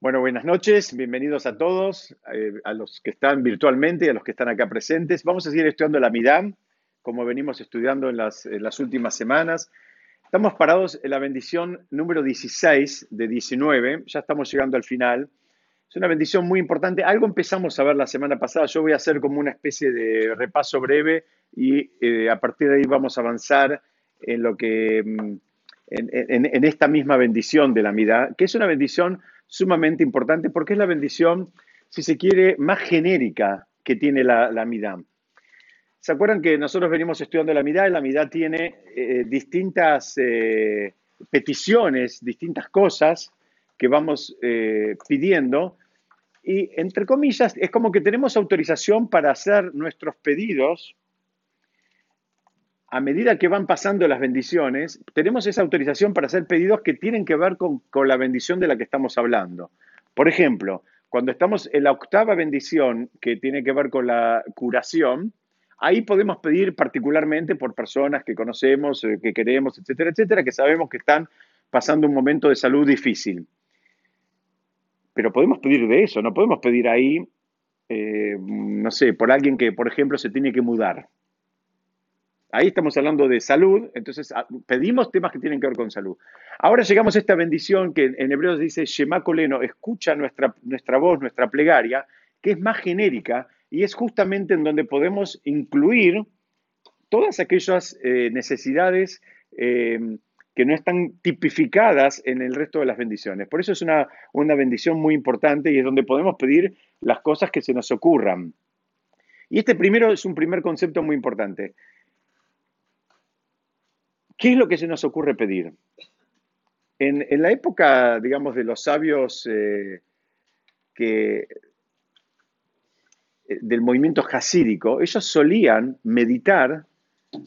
Bueno, buenas noches, bienvenidos a todos, eh, a los que están virtualmente y a los que están acá presentes. Vamos a seguir estudiando la Midam, como venimos estudiando en las, últimas semanas. Estamos parados en la bendición número 16 de 19, ya estamos llegando al final. Es una bendición muy importante. Algo empezamos a ver la semana pasada. Yo voy a hacer como una especie de repaso breve y eh, a partir de ahí vamos a avanzar en lo que mm, en, esta misma bendición de la Midá, que es una bendición sumamente importante porque es la bendición, si se quiere, más genérica que tiene la, la. ¿Se acuerdan que nosotros venimos estudiando la Midá y la Midá tiene eh, distintas eh, peticiones, distintas cosas que vamos eh, pidiendo? Y entre comillas, es como que tenemos autorización para hacer nuestros pedidos a medida que van pasando las bendiciones, tenemos esa autorización para hacer pedidos que tienen que ver con, la bendición de la que estamos hablando. Por ejemplo, cuando estamos en la octava bendición, que tiene que ver con la curación, ahí podemos pedir particularmente por personas que conocemos, eh, que queremos, etcétera, etcétera, que sabemos que están pasando un momento de salud difícil. Pero podemos pedir de eso, no podemos pedir ahí, eh, no sé, por alguien que, por ejemplo, se tiene que mudar. Ahí estamos hablando de salud, entonces ah, pedimos temas que tienen que ver con salud. Ahora llegamos a esta bendición que en hebreo dice Shema Coleno, escucha nuestra, nuestra voz, nuestra plegaria, que es más genérica y es justamente en donde podemos incluir todas aquellas eh, necesidades eh, que no están tipificadas en el resto de las bendiciones. Por eso es una, una bendición muy importante y es donde podemos pedir las cosas que se nos ocurran. Y este primero es un primer concepto muy importante. ¿Qué es lo que se nos ocurre pedir? En, la época, digamos, de los sabios eh, que, eh, del movimiento jasídico, ellos solían meditar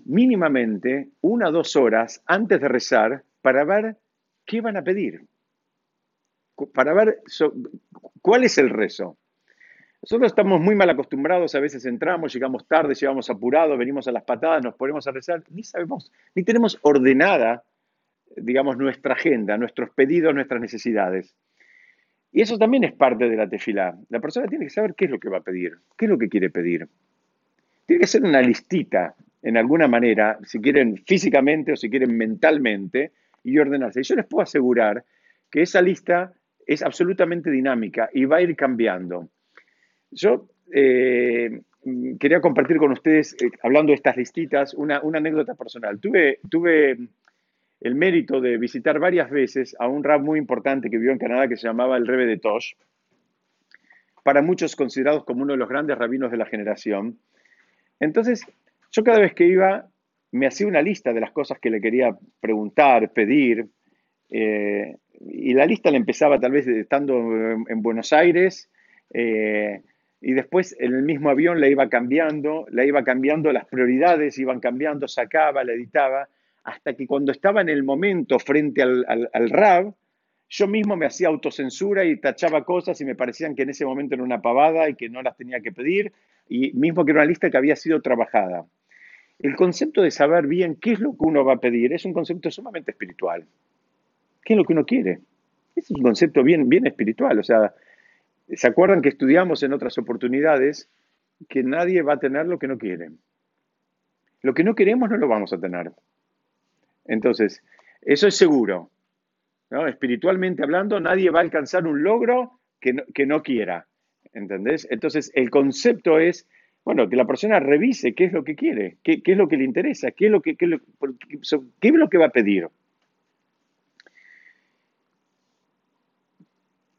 mínimamente una o dos horas antes de rezar para ver qué van a pedir, para ver cuál es el rezo. Nosotros estamos muy mal acostumbrados, a veces entramos, llegamos tarde, llegamos apurados, venimos a las patadas, nos ponemos a rezar, ni sabemos, ni tenemos ordenada, digamos, nuestra agenda, nuestros pedidos, nuestras necesidades. Y eso también es parte de la tefilá. La persona tiene que saber qué es lo que va a pedir, qué es lo que quiere pedir. Tiene que ser una listita, en alguna manera, si quieren físicamente o si quieren mentalmente, y ordenarse. Y yo les puedo asegurar que esa lista es absolutamente dinámica y va a ir cambiando. Yo eh, quería compartir con ustedes, eh, hablando de estas listitas, una, anécdota personal. Tuve, el mérito de visitar varias veces a un rap muy importante que vivió en Canadá que se llamaba el Rebe de Tosh, para muchos considerados como uno de los grandes rabinos de la generación. Entonces, yo cada vez que iba, me hacía una lista de las cosas que le quería preguntar, pedir, eh, y la lista la empezaba tal vez estando en, Buenos Aires, y después en el mismo avión la iba cambiando, la iba cambiando, las prioridades iban cambiando, sacaba, la editaba, hasta que cuando estaba en el momento frente al, al, RAB, yo mismo me hacía autocensura y tachaba cosas y me parecían que en ese momento era una pavada y que no las tenía que pedir, y mismo que era una lista que había sido trabajada. El concepto de saber bien qué es lo que uno va a pedir es un concepto sumamente espiritual. ¿Qué es lo que uno quiere? Es un concepto bien, bien espiritual. O sea, ¿Se acuerdan que estudiamos en otras oportunidades que nadie va a tener lo que no quiere? Lo que no queremos no lo vamos a tener. Entonces, eso es seguro. Espiritualmente hablando, nadie va a alcanzar un logro que no, que no quiera. ¿Entendés? Entonces, el concepto es, bueno, que la persona revise qué es lo que quiere, qué, es lo que le interesa, qué es lo que, qué es lo que va a pedir.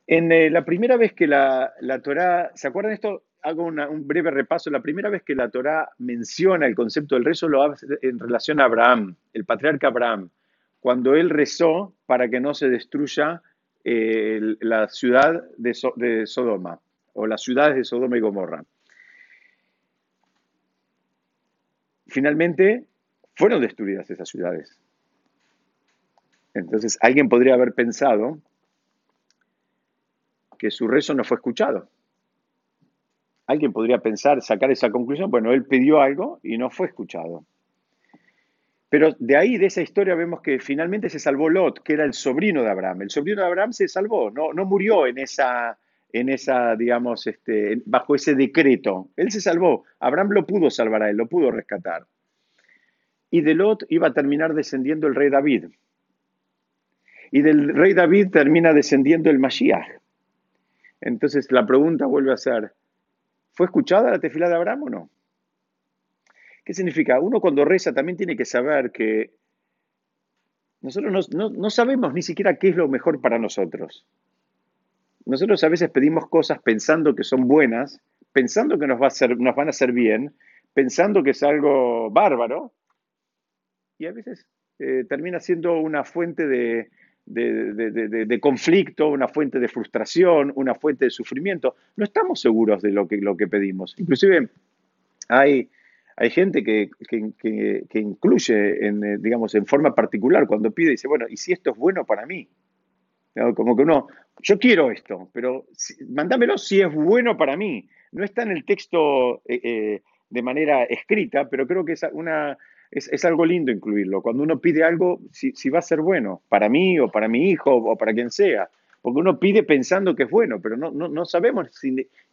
En eh, la primera vez que la, la Torá, ¿se acuerdan esto? Hago un breve repaso. La primera vez que la Torá menciona el concepto del rezo lo hace en relación a Abraham, el patriarca Abraham, cuando él rezó para que no se destruya eh, la ciudad de, de Sodoma o las ciudades de Sodoma y Gomorra. Finalmente fueron destruidas esas ciudades. Entonces alguien podría haber pensado que su rezo no fue escuchado. Alguien podría pensar, sacar esa conclusión, bueno, él pidió algo y no fue escuchado. Pero de ahí, de esa historia, vemos que finalmente se salvó Lot, que era el sobrino de Abraham. El sobrino de Abraham se salvó, no, no murió en esa, en esa, digamos, este, bajo ese decreto. Él se salvó. Abraham lo pudo salvar a él, lo pudo rescatar. Y de Lot iba a terminar descendiendo el rey David. Y del rey David termina descendiendo el Mashiach. Entonces la pregunta vuelve a ser, ¿fue escuchada la tefila de Abraham o no? ¿Qué significa? Uno cuando reza también tiene que saber que nosotros no, sabemos ni siquiera qué es lo mejor para nosotros. Nosotros a veces pedimos cosas pensando que son buenas, pensando que nos, va a nos van a hacer bien, pensando que es algo bárbaro, y a veces eh, termina siendo una fuente de, de, conflicto, una fuente de frustración, una fuente de sufrimiento. No estamos seguros de lo que, pedimos. Inclusive hay hay gente que, incluye, en, eh, digamos, en forma particular, cuando pide, dice, bueno, ¿y si esto es bueno para mí? Como que uno, yo quiero esto, pero mándamelo si es bueno para mí. No está en el texto eh, eh, de manera escrita, pero creo que es, una, es, algo lindo incluirlo. Cuando uno pide algo, si, va a ser bueno, para mí o para mi hijo o para quien sea. Porque uno pide pensando que es bueno, pero no, no, sabemos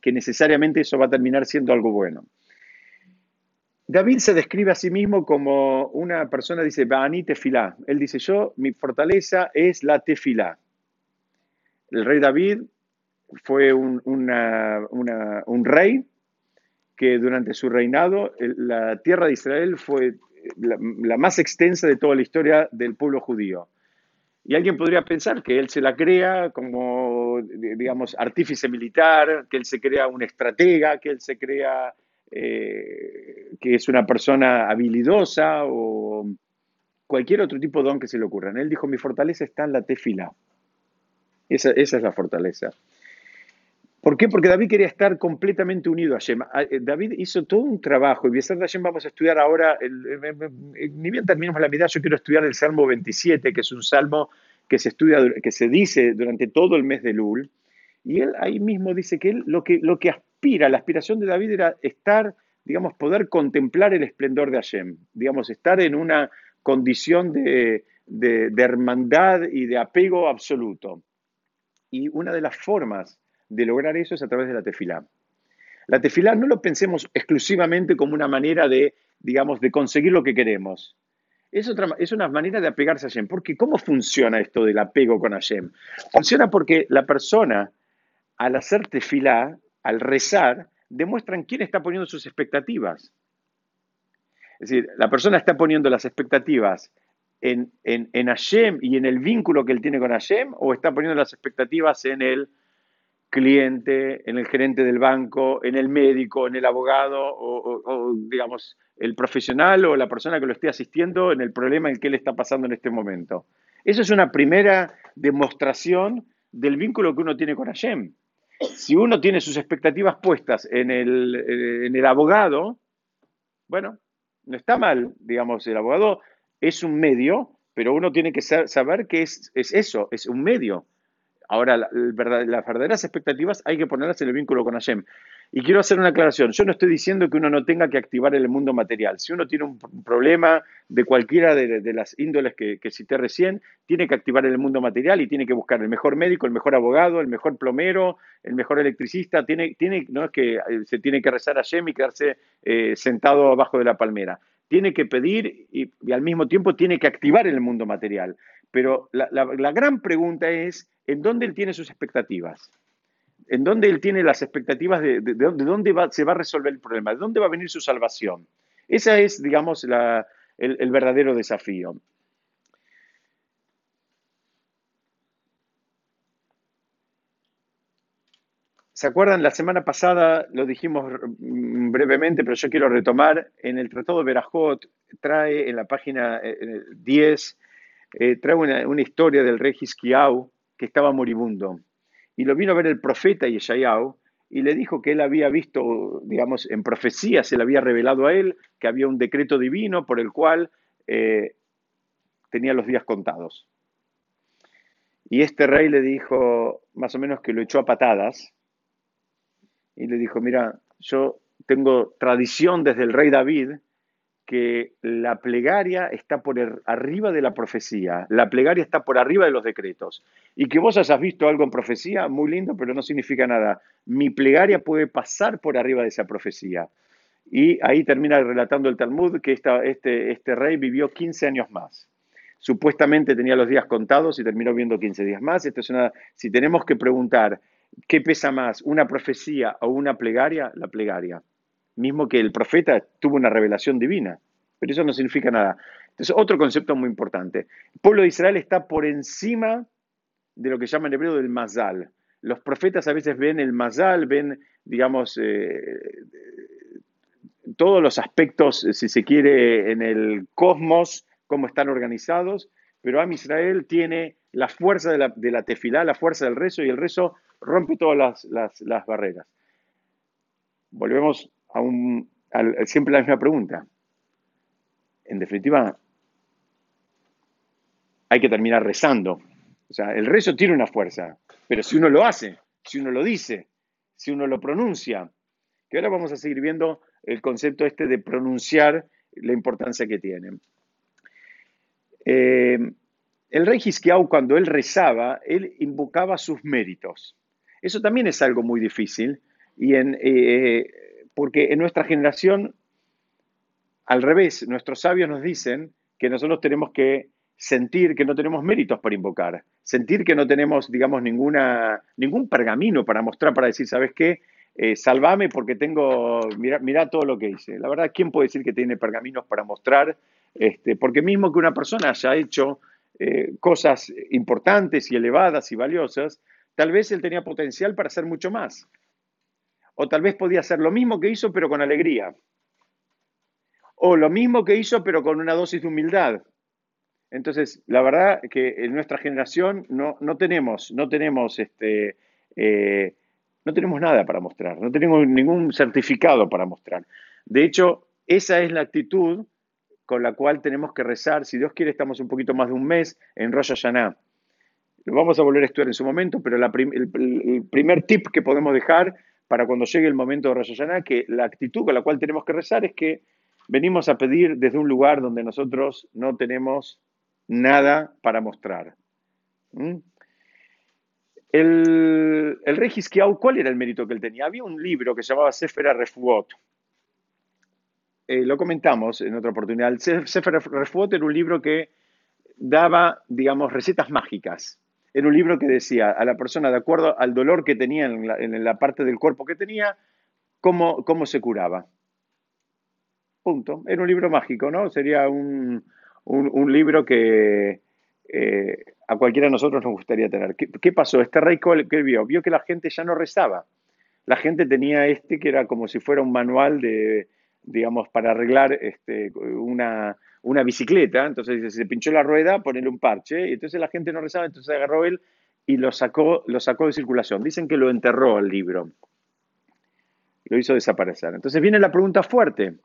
que necesariamente eso va a terminar siendo algo bueno. David se describe a sí mismo como una persona, dice, Bani tefilá. Él dice, yo, mi fortaleza es la tefilá. El rey David fue un, rey que durante su reinado la tierra de Israel fue la, más extensa de toda la historia del pueblo judío. Y alguien podría pensar que él se la crea como, digamos, artífice militar, que él se crea un estratega, que él se crea eh, que es una persona habilidosa o cualquier otro tipo de don que se le ocurra. Él dijo, mi fortaleza está en la tefila. Esa, es la fortaleza. ¿Por qué? Porque David quería estar completamente unido a Hashem. Ah, eh, David hizo todo un trabajo y de Hashem vamos a estudiar ahora, ni bien terminamos la mitad, yo quiero estudiar el Salmo 27, que es un salmo que se estudia, que se dice durante todo el mes de Lul. Y él ahí mismo dice que él lo que, lo que la aspiración de David era estar, digamos, poder contemplar el esplendor de Hashem, digamos, estar en una condición de, hermandad y de apego absoluto. Y una de las formas de lograr eso es a través de la tefilá. La tefilá no lo pensemos exclusivamente como una manera de, digamos, de conseguir lo que queremos. Es, otra, es una manera de apegarse a Hashem. Porque ¿cómo funciona esto del apego con Hashem? Funciona porque la persona, al hacer tefilá, al rezar, demuestran quién está poniendo sus expectativas. Es decir, la persona está poniendo las expectativas en, en, en, Hashem y en el vínculo que él tiene con Hashem, o está poniendo las expectativas en el cliente, en el gerente del banco, en el médico, en el abogado, o, digamos, el profesional o la persona que lo esté asistiendo en el problema en que él está pasando en este momento. Eso es una primera demostración del vínculo que uno tiene con Hashem si uno tiene sus expectativas puestas en el, eh, en el abogado, bueno, no está mal, digamos, el abogado es un medio, pero uno tiene que saber que es, es eso, es un medio. Ahora, las verdaderas expectativas hay que ponerlas en el vínculo con Hashem. Y quiero hacer una aclaración. Yo no estoy diciendo que uno no tenga que activar el mundo material. Si uno tiene un problema de cualquiera de, las índoles que, cité recién, tiene que activar el mundo material y tiene que buscar el mejor médico, el mejor abogado, el mejor plomero, el mejor electricista. Tiene, tiene, no es que eh, se tiene que rezar a Hashem y quedarse eh, sentado abajo de la palmera. Tiene que pedir y, al mismo tiempo tiene que activar el mundo material. Pero la, la gran pregunta es, ¿en dónde él tiene sus expectativas? en dónde él tiene las expectativas de, dónde se va a resolver el problema, de dónde va a venir su salvación. Ese es, digamos, el, verdadero desafío. ¿Se acuerdan? La semana pasada lo dijimos brevemente, pero yo quiero retomar. En el Tratado de Berajot trae en la página 10, eh, eh, trae una, historia del rey Hiskiau que estaba moribundo y lo vino a ver el profeta Yeshayahu y le dijo que él había visto, digamos, en profecía se le había revelado a él que había un decreto divino por el cual eh, tenía los días contados. Y este rey le dijo, más o menos que lo echó a patadas, y le dijo, mira, yo tengo tradición desde el rey David que la plegaria está por arriba de la profecía, la plegaria está por arriba de los decretos. Y que vos hayas visto algo en profecía, muy lindo, pero no significa nada. Mi plegaria puede pasar por arriba de esa profecía. Y ahí termina relatando el Talmud que este, este rey vivió 15 años más. Supuestamente tenía los días contados y terminó viendo 15 días más. Esto es una, si tenemos que preguntar qué pesa más, una profecía o una plegaria, la plegaria mismo que el profeta tuvo una revelación divina, pero eso no significa nada. Entonces, otro concepto muy importante. El pueblo de Israel está por encima de lo que llaman en hebreo del mazal. Los profetas a veces ven el mazal, ven, digamos, eh, todos los aspectos, si se quiere, en el cosmos, cómo están organizados, pero Am Israel tiene la fuerza de la, de la tefilá, la fuerza del rezo, y el rezo rompe todas las, las barreras. Volvemos siempre la misma pregunta. En definitiva, hay que terminar rezando. O sea, el rezo tiene una fuerza, pero si uno lo hace, si uno lo dice, si uno lo pronuncia, que ahora vamos a seguir viendo el concepto este de pronunciar la importancia que tiene. Eh, el rey Hisquiau, cuando él rezaba, él invocaba sus méritos. Eso también es algo muy difícil y en, eh, porque en nuestra generación, al revés, nuestros sabios nos dicen que nosotros tenemos que sentir que no tenemos méritos para invocar, sentir que no tenemos, digamos, ninguna, ningún pergamino para mostrar, para decir, ¿sabes qué? Eh, salvame porque tengo, mira, todo lo que hice. La verdad, ¿quién puede decir que tiene pergaminos para mostrar? Este, porque mismo que una persona haya hecho eh, cosas importantes y elevadas y valiosas, tal vez él tenía potencial para hacer mucho más. O tal vez podía hacer lo mismo que hizo, pero con alegría. O lo mismo que hizo, pero con una dosis de humildad. Entonces, la verdad que en nuestra generación no, no tenemos, no tenemos este, eh, no tenemos nada para mostrar, no tenemos ningún certificado para mostrar. De hecho, esa es la actitud con la cual tenemos que rezar. Si Dios quiere, estamos un poquito más de un mes en Rosh Hashanah. Lo vamos a volver a estudiar en su momento, pero el, primer tip que podemos dejar para cuando llegue el momento de Rosh que la actitud con la cual tenemos que rezar es que venimos a pedir desde un lugar donde nosotros no tenemos nada para mostrar. ¿Mm? El, el rey Hiskiau, ¿cuál era el mérito que él tenía? Había un libro que se llamaba Sefer Refuot. Eh, lo comentamos en otra oportunidad. El Sefer Refuot era un libro que daba, digamos, recetas mágicas. Era un libro que decía a la persona, de acuerdo al dolor que tenía en la, parte del cuerpo que tenía, cómo, cómo, se curaba. Punto. Era un libro mágico, ¿no? Sería un, libro que eh, a cualquiera de nosotros nos gustaría tener. ¿Qué, pasó? Este rey que vio, vio que la gente ya no rezaba. La gente tenía este que era como si fuera un manual de, digamos, para arreglar este, una, una bicicleta, entonces se pinchó la rueda, ponerle un parche, y entonces la gente no rezaba, entonces agarró él y lo sacó, lo sacó de circulación. Dicen que lo enterró el libro, lo hizo desaparecer. Entonces viene la pregunta fuerte,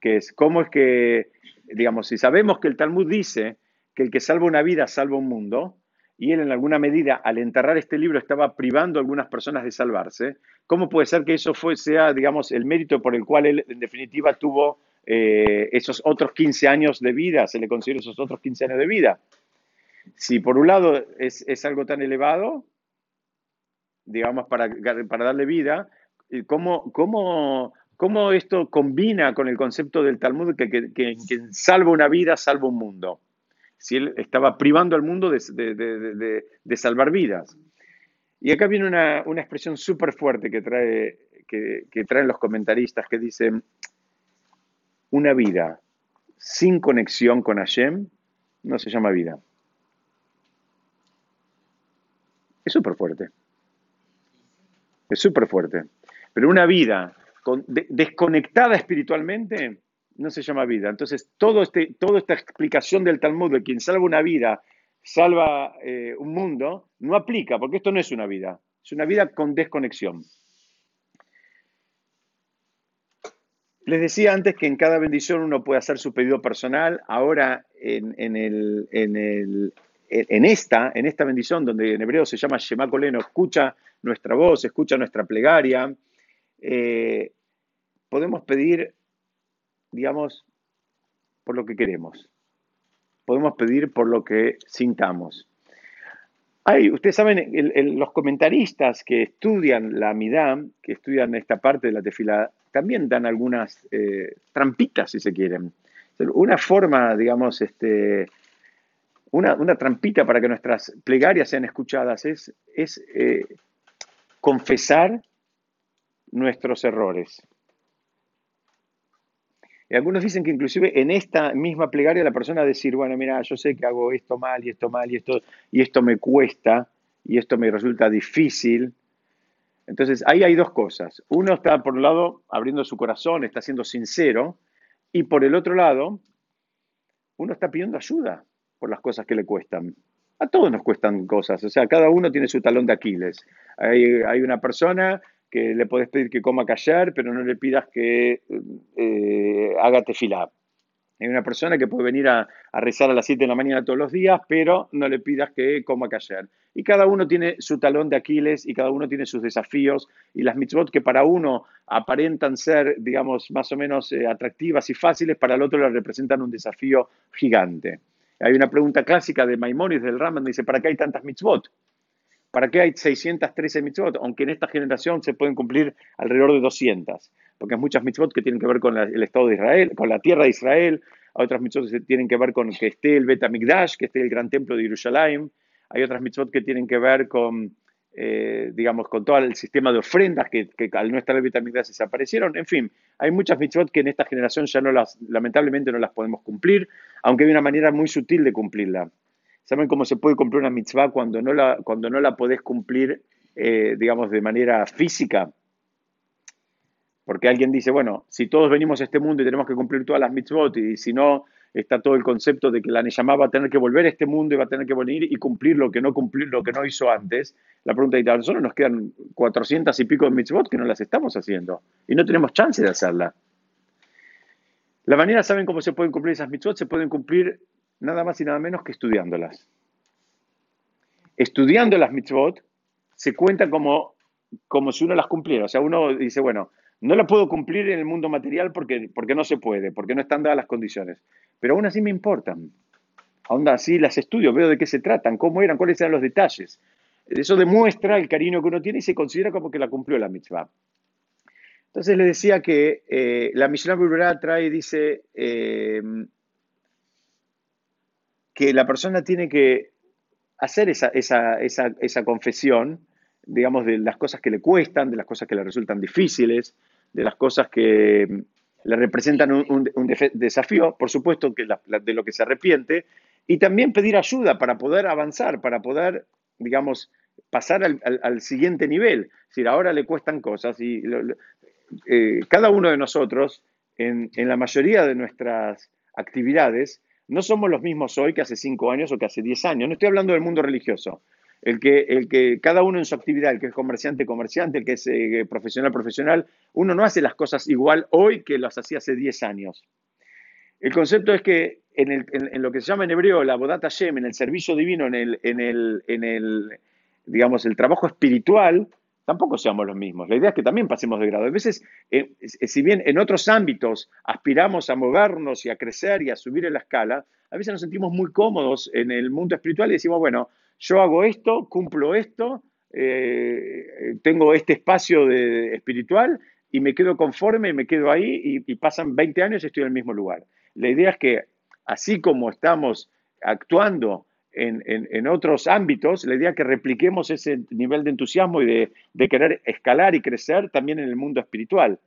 que es, ¿cómo es que, digamos, si sabemos que el Talmud dice que el que salva una vida salva un mundo, y él en alguna medida al enterrar este libro estaba privando a algunas personas de salvarse, ¿cómo puede ser que eso fue, sea, digamos, el mérito por el cual él en definitiva tuvo eh, esos otros 15 años de vida, se le considera esos otros 15 años de vida. Si por un lado es, algo tan elevado, digamos, para, darle vida, ¿cómo, cómo, ¿cómo, esto combina con el concepto del Talmud que, que, que, salva una vida, salva un mundo? Si él estaba privando al mundo de, salvar vidas. Y acá viene una, una expresión súper fuerte que, trae, que, que traen los comentaristas que dicen, una vida sin conexión con Hashem no se llama vida. Es súper fuerte. Es súper fuerte. Pero una vida desconectada espiritualmente no se llama vida. Entonces, todo este, toda esta explicación del Talmud de quien salva una vida, salva eh, un mundo, no aplica, porque esto no es una vida. Es una vida con desconexión. Les decía antes que en cada bendición uno puede hacer su pedido personal. Ahora, en, esta, en esta bendición, donde en hebreo se llama Shema Koleno, escucha nuestra voz, escucha nuestra plegaria, eh, podemos pedir, digamos, por lo que queremos. Podemos pedir por lo que sintamos. Hay, ustedes saben, los comentaristas que estudian la Midam, que estudian esta parte de la tefila, también dan algunas eh, trampitas, si se quieren. Una forma, digamos, este, una, trampita para que nuestras plegarias sean escuchadas es, es eh, confesar nuestros errores. Y algunos dicen que inclusive en esta misma plegaria la persona decir, bueno, mira, yo sé que hago esto mal y esto mal y esto, y esto me cuesta y esto me resulta difícil. Entonces, ahí hay dos cosas. Uno está, por un lado, abriendo su corazón, está siendo sincero, y por el otro lado, uno está pidiendo ayuda por las cosas que le cuestan. A todos nos cuestan cosas, o sea, cada uno tiene su talón de Aquiles. Hay, una persona que le puedes pedir que coma callar, pero no le pidas que eh, haga tefilá. Hay una persona que puede venir a, rezar a las 7 de la mañana todos los días, pero no le pidas que coma callar. Y cada uno tiene su talón de Aquiles y cada uno tiene sus desafíos y las mitzvot que para uno aparentan ser, digamos, más o menos eh, atractivas y fáciles, para el otro le representan un desafío gigante. Hay una pregunta clásica de Maimonides del Raman, dice, ¿para qué hay tantas mitzvot? ¿Para qué hay 613 mitzvot? Aunque en esta generación se pueden cumplir alrededor de 200, porque hay muchas mitzvot que tienen que ver con el Estado de Israel, con la tierra de Israel, hay otras mitzvot que tienen que ver con que esté el Bet HaMikdash, que esté el gran templo de Jerusalén, hay otras mitzvot que tienen que ver con, eh, digamos, con todo el sistema de ofrendas que, al no estar el Bet HaMikdash desaparecieron, en fin, hay muchas mitzvot que en esta generación ya no las, lamentablemente no las podemos cumplir, aunque hay una manera muy sutil de cumplirla. ¿Saben cómo se puede cumplir una mitzvah cuando no la, cuando no la podés cumplir, eh, digamos, de manera física? Porque alguien dice, bueno, si todos venimos a este mundo y tenemos que cumplir todas las mitzvot, y si no, está todo el concepto de que la Neyamá va a tener que volver a este mundo y va a tener que venir y cumplir lo que no cumplir, lo que no hizo antes. La pregunta es, a nosotros nos quedan 400 y pico de mitzvot que no las estamos haciendo y no tenemos chance de hacerla. La manera, ¿saben cómo se pueden cumplir esas mitzvot? Se pueden cumplir nada más y nada menos que estudiándolas. Estudiando las mitzvot se cuenta como, como si uno las cumpliera. O sea, uno dice, bueno, no la puedo cumplir en el mundo material porque, porque no se puede, porque no están dadas las condiciones. Pero aún así me importan. Aún así las estudio, veo de qué se tratan, cómo eran, cuáles eran los detalles. Eso demuestra el cariño que uno tiene y se considera como que la cumplió la mitzvah. Entonces le decía que eh, la Mishnah Berurah trae, dice, eh, que la persona tiene que hacer esa, esa, confesión, digamos, de las cosas que le cuestan, de las cosas que le resultan difíciles, de las cosas que le representan un, desafío, por supuesto que de lo que se arrepiente, y también pedir ayuda para poder avanzar, para poder, digamos, pasar al, siguiente nivel. Es decir, ahora le cuestan cosas y eh, cada uno de nosotros, en, en la mayoría de nuestras actividades, no somos los mismos hoy que hace cinco años o que hace diez años. No estoy hablando del mundo religioso. El que, el que cada uno en su actividad, el que es comerciante, comerciante, el que es eh, profesional, profesional, uno no hace las cosas igual hoy que las hacía hace diez años. El concepto es que en, lo que se llama en hebreo la bodata Shem, en el servicio divino, en el, en el, en el digamos, el trabajo espiritual, tampoco seamos los mismos. La idea es que también pasemos de grado. A veces, eh, si bien en otros ámbitos aspiramos a movernos y a crecer y a subir en la escala, a veces nos sentimos muy cómodos en el mundo espiritual y decimos, bueno, yo hago esto, cumplo esto, eh, tengo este espacio de, espiritual y me quedo conforme, y me quedo ahí y, y pasan 20 años y estoy en el mismo lugar. La idea es que así como estamos actuando en, otros ámbitos, la idea que repliquemos ese nivel de entusiasmo y de, querer escalar y crecer también en el mundo espiritual.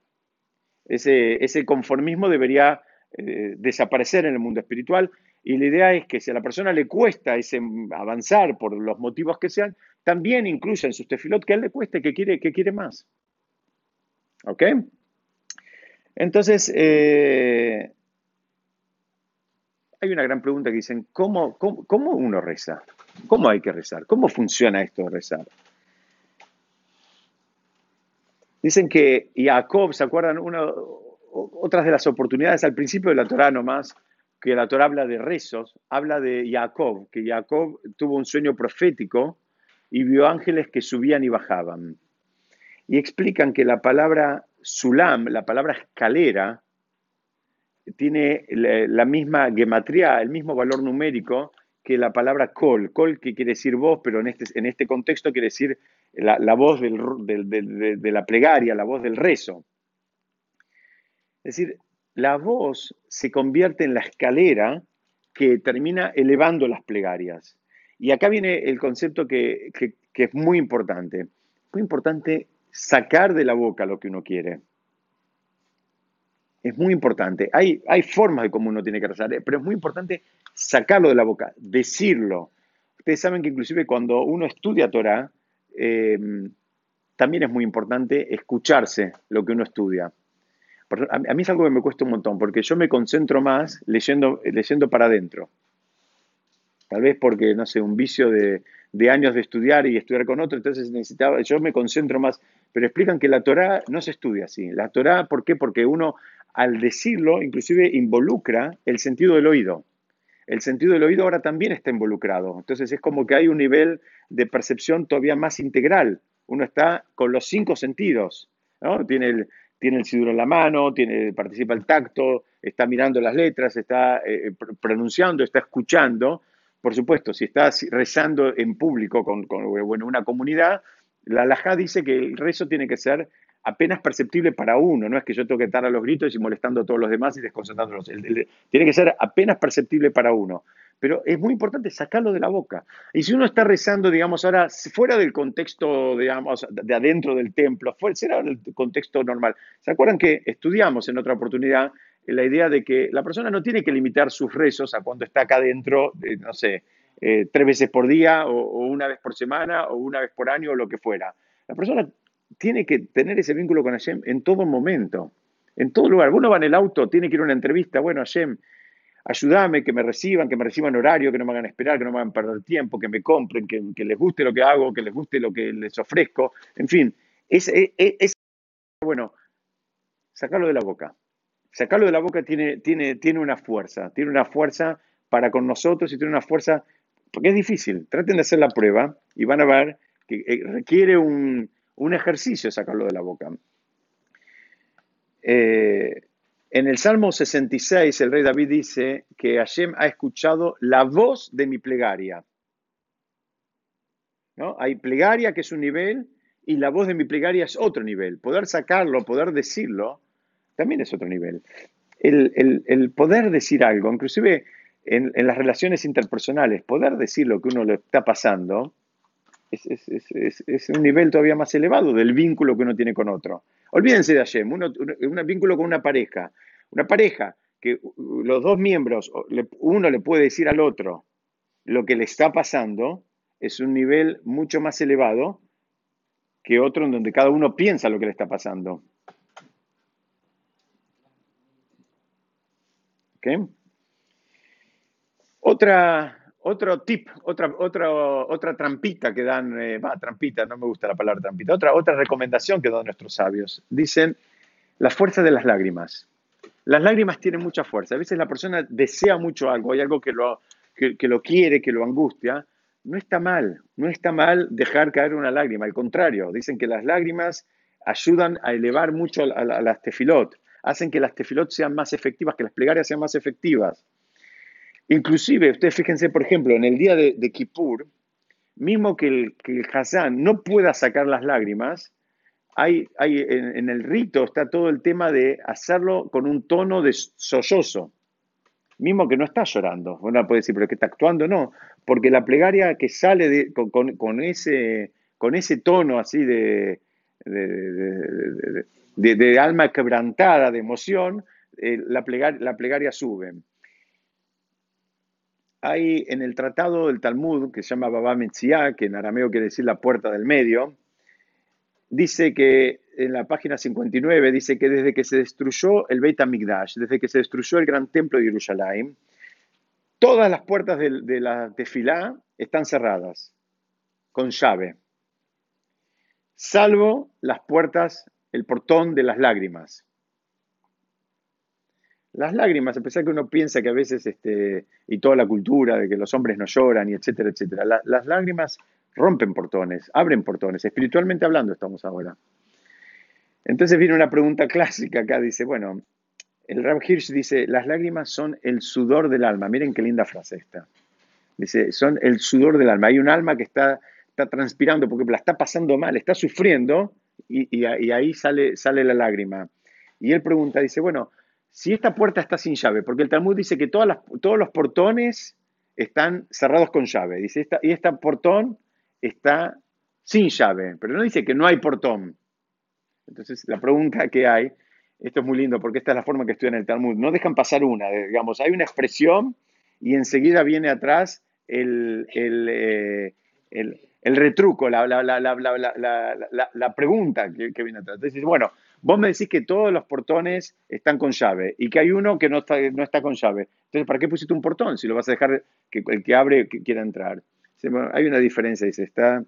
Ese, ese conformismo debería eh, desaparecer en el mundo espiritual y la idea es que si a la persona le cuesta ese avanzar por los motivos que sean, también incluya en su tefilot que a él le cueste, que quiere, que quiere más. ¿Ok? Entonces, eh, hay una gran pregunta que dicen, ¿cómo, uno reza? ¿Cómo hay que rezar? ¿Cómo funciona esto de rezar? Dicen que Jacob, ¿se acuerdan? Una, otras de las oportunidades al principio de la Torah nomás, que la Torah habla de rezos, habla de Jacob, que Jacob tuvo un sueño profético y vio ángeles que subían y bajaban. Y explican que la palabra sulam, la palabra escalera, tiene la misma gematría, el mismo valor numérico que la palabra col. Col que quiere decir voz, pero en este, en este contexto quiere decir la, voz de, de la plegaria, la voz del rezo. Es decir, la voz se convierte en la escalera que termina elevando las plegarias. Y acá viene el concepto que, es muy importante. Muy importante sacar de la boca lo que uno quiere. Es muy importante. Hay, hay formas de cómo uno tiene que rezar, eh, pero es muy importante sacarlo de la boca, decirlo. Ustedes saben que inclusive cuando uno estudia Torah, eh, también es muy importante escucharse lo que uno estudia. A mí es algo que me cuesta un montón, porque yo me concentro más leyendo, leyendo para adentro. Tal vez porque, no sé, un vicio de, años de estudiar y estudiar con otro, entonces necesitaba, yo me concentro más, pero explican que la Torah no se estudia así. La Torah, ¿por qué? Porque uno, al decirlo, inclusive involucra el sentido del oído. El sentido del oído ahora también está involucrado. Entonces es como que hay un nivel de percepción todavía más integral. Uno está con los cinco sentidos. Tiene el, tiene en la mano, tiene, participa el tacto, está mirando las letras, está eh, pronunciando, está escuchando. Por supuesto, si estás rezando en público con, una comunidad, la alajá dice que el rezo tiene que ser apenas perceptible para uno, no es que yo tengo que estar a los gritos y molestando a todos los demás y desconcentrándolos. Tiene que ser apenas perceptible para uno pero es muy importante sacarlo de la boca. Y si uno está rezando, digamos, ahora fuera del contexto, digamos, de adentro del templo, fuera del contexto normal, ¿se acuerdan que estudiamos en otra oportunidad la idea de que la persona no tiene que limitar sus rezos a cuando está acá adentro, no sé, eh, tres veces por día o, una vez por semana o una vez por año o lo que fuera. La persona tiene que tener ese vínculo con Hashem en todo momento, en todo lugar. Uno va en el auto, tiene que ir a una entrevista, bueno, Hashem, ayúdame, que me reciban, que me reciban horario, que no me hagan esperar, que no me hagan perder tiempo, que me compren, que, les guste lo que hago, que les guste lo que les ofrezco, en fin, es, es, bueno, sacarlo de la boca. Sacarlo de la boca tiene, tiene, tiene una fuerza, tiene una fuerza para con nosotros y tiene una fuerza, porque es difícil. Traten de hacer la prueba y van a ver que eh, requiere un, un ejercicio sacarlo de la boca. Eh, en el Salmo 66, el rey David dice que Hashem ha escuchado la voz de mi plegaria. ¿No? Hay plegaria que es un nivel y la voz de mi plegaria es otro nivel. Poder sacarlo, poder decirlo, también es otro nivel. El, poder decir algo, inclusive en, las relaciones interpersonales, poder decir lo que uno le está pasando, es, un nivel todavía más elevado del vínculo que uno tiene con otro. Olvídense de Hashem, un vínculo con una pareja. Una pareja que los dos miembros, uno le puede decir al otro lo que le está pasando, es un nivel mucho más elevado que otro en donde cada uno piensa lo que le está pasando. Otra, otro tip, otra, otra, otra trampita que dan, eh, va, trampita, no me gusta la palabra trampita, otra, otra recomendación que dan nuestros sabios. Dicen, la fuerza de las lágrimas. Las lágrimas tienen mucha fuerza. A veces la persona desea mucho algo, hay algo que lo, que, lo quiere, que lo angustia. No está mal, no está mal dejar caer una lágrima. Al contrario, dicen que las lágrimas ayudan a elevar mucho a, las tefilot, hacen que las tefilot sean más efectivas, que las plegarias sean más efectivas. Inclusive, ustedes fíjense, por ejemplo, en el día de, Kippur, mismo que el, que Hazán no pueda sacar las lágrimas, hay, hay en, el rito está todo el tema de hacerlo con un tono de sollozo, mismo que no está llorando. Uno puede decir, pero que está actuando, no, porque la plegaria que sale con, ese, con ese tono así de, de, alma quebrantada, de emoción, eh, la, plegaria, la plegaria sube hay en el tratado del Talmud, que se llama Baba Metzia, que en arameo quiere decir la puerta del medio, dice que en la página 59 dice que desde que se destruyó el Beit HaMikdash, desde que se destruyó el gran templo de Jerusalén, todas las puertas de, la tefilá están cerradas con llave, salvo las puertas, el portón de las lágrimas. Las lágrimas, a pesar que uno piensa que a veces, este, y toda la cultura de que los hombres no lloran, y etcétera, etcétera, las lágrimas rompen portones, abren portones, espiritualmente hablando estamos ahora. Entonces viene una pregunta clásica acá, dice, bueno, el Rab Hirsch dice, las lágrimas son el sudor del alma. Miren qué linda frase esta. Dice, son el sudor del alma. Hay un alma que está, está transpirando porque la está pasando mal, está sufriendo y, ahí sale, sale la lágrima. Y él pregunta, dice, bueno, si esta puerta está sin llave, porque el Talmud dice que todos los portones están cerrados con llave, dice, esta, y este portón está sin llave, pero no dice que no hay portón. Entonces, la pregunta que hay, esto es muy lindo porque esta es la forma que estudian el Talmud, no dejan pasar una, digamos, hay una expresión y enseguida viene atrás el, retruco, la, la, pregunta que, viene atrás. Entonces, bueno, vos me decís que todos los portones están con llave y que hay uno que no está, no está con llave. Entonces, ¿para qué pusiste un portón si lo vas a dejar que el que abre quiera entrar? hay una diferencia, dice, está,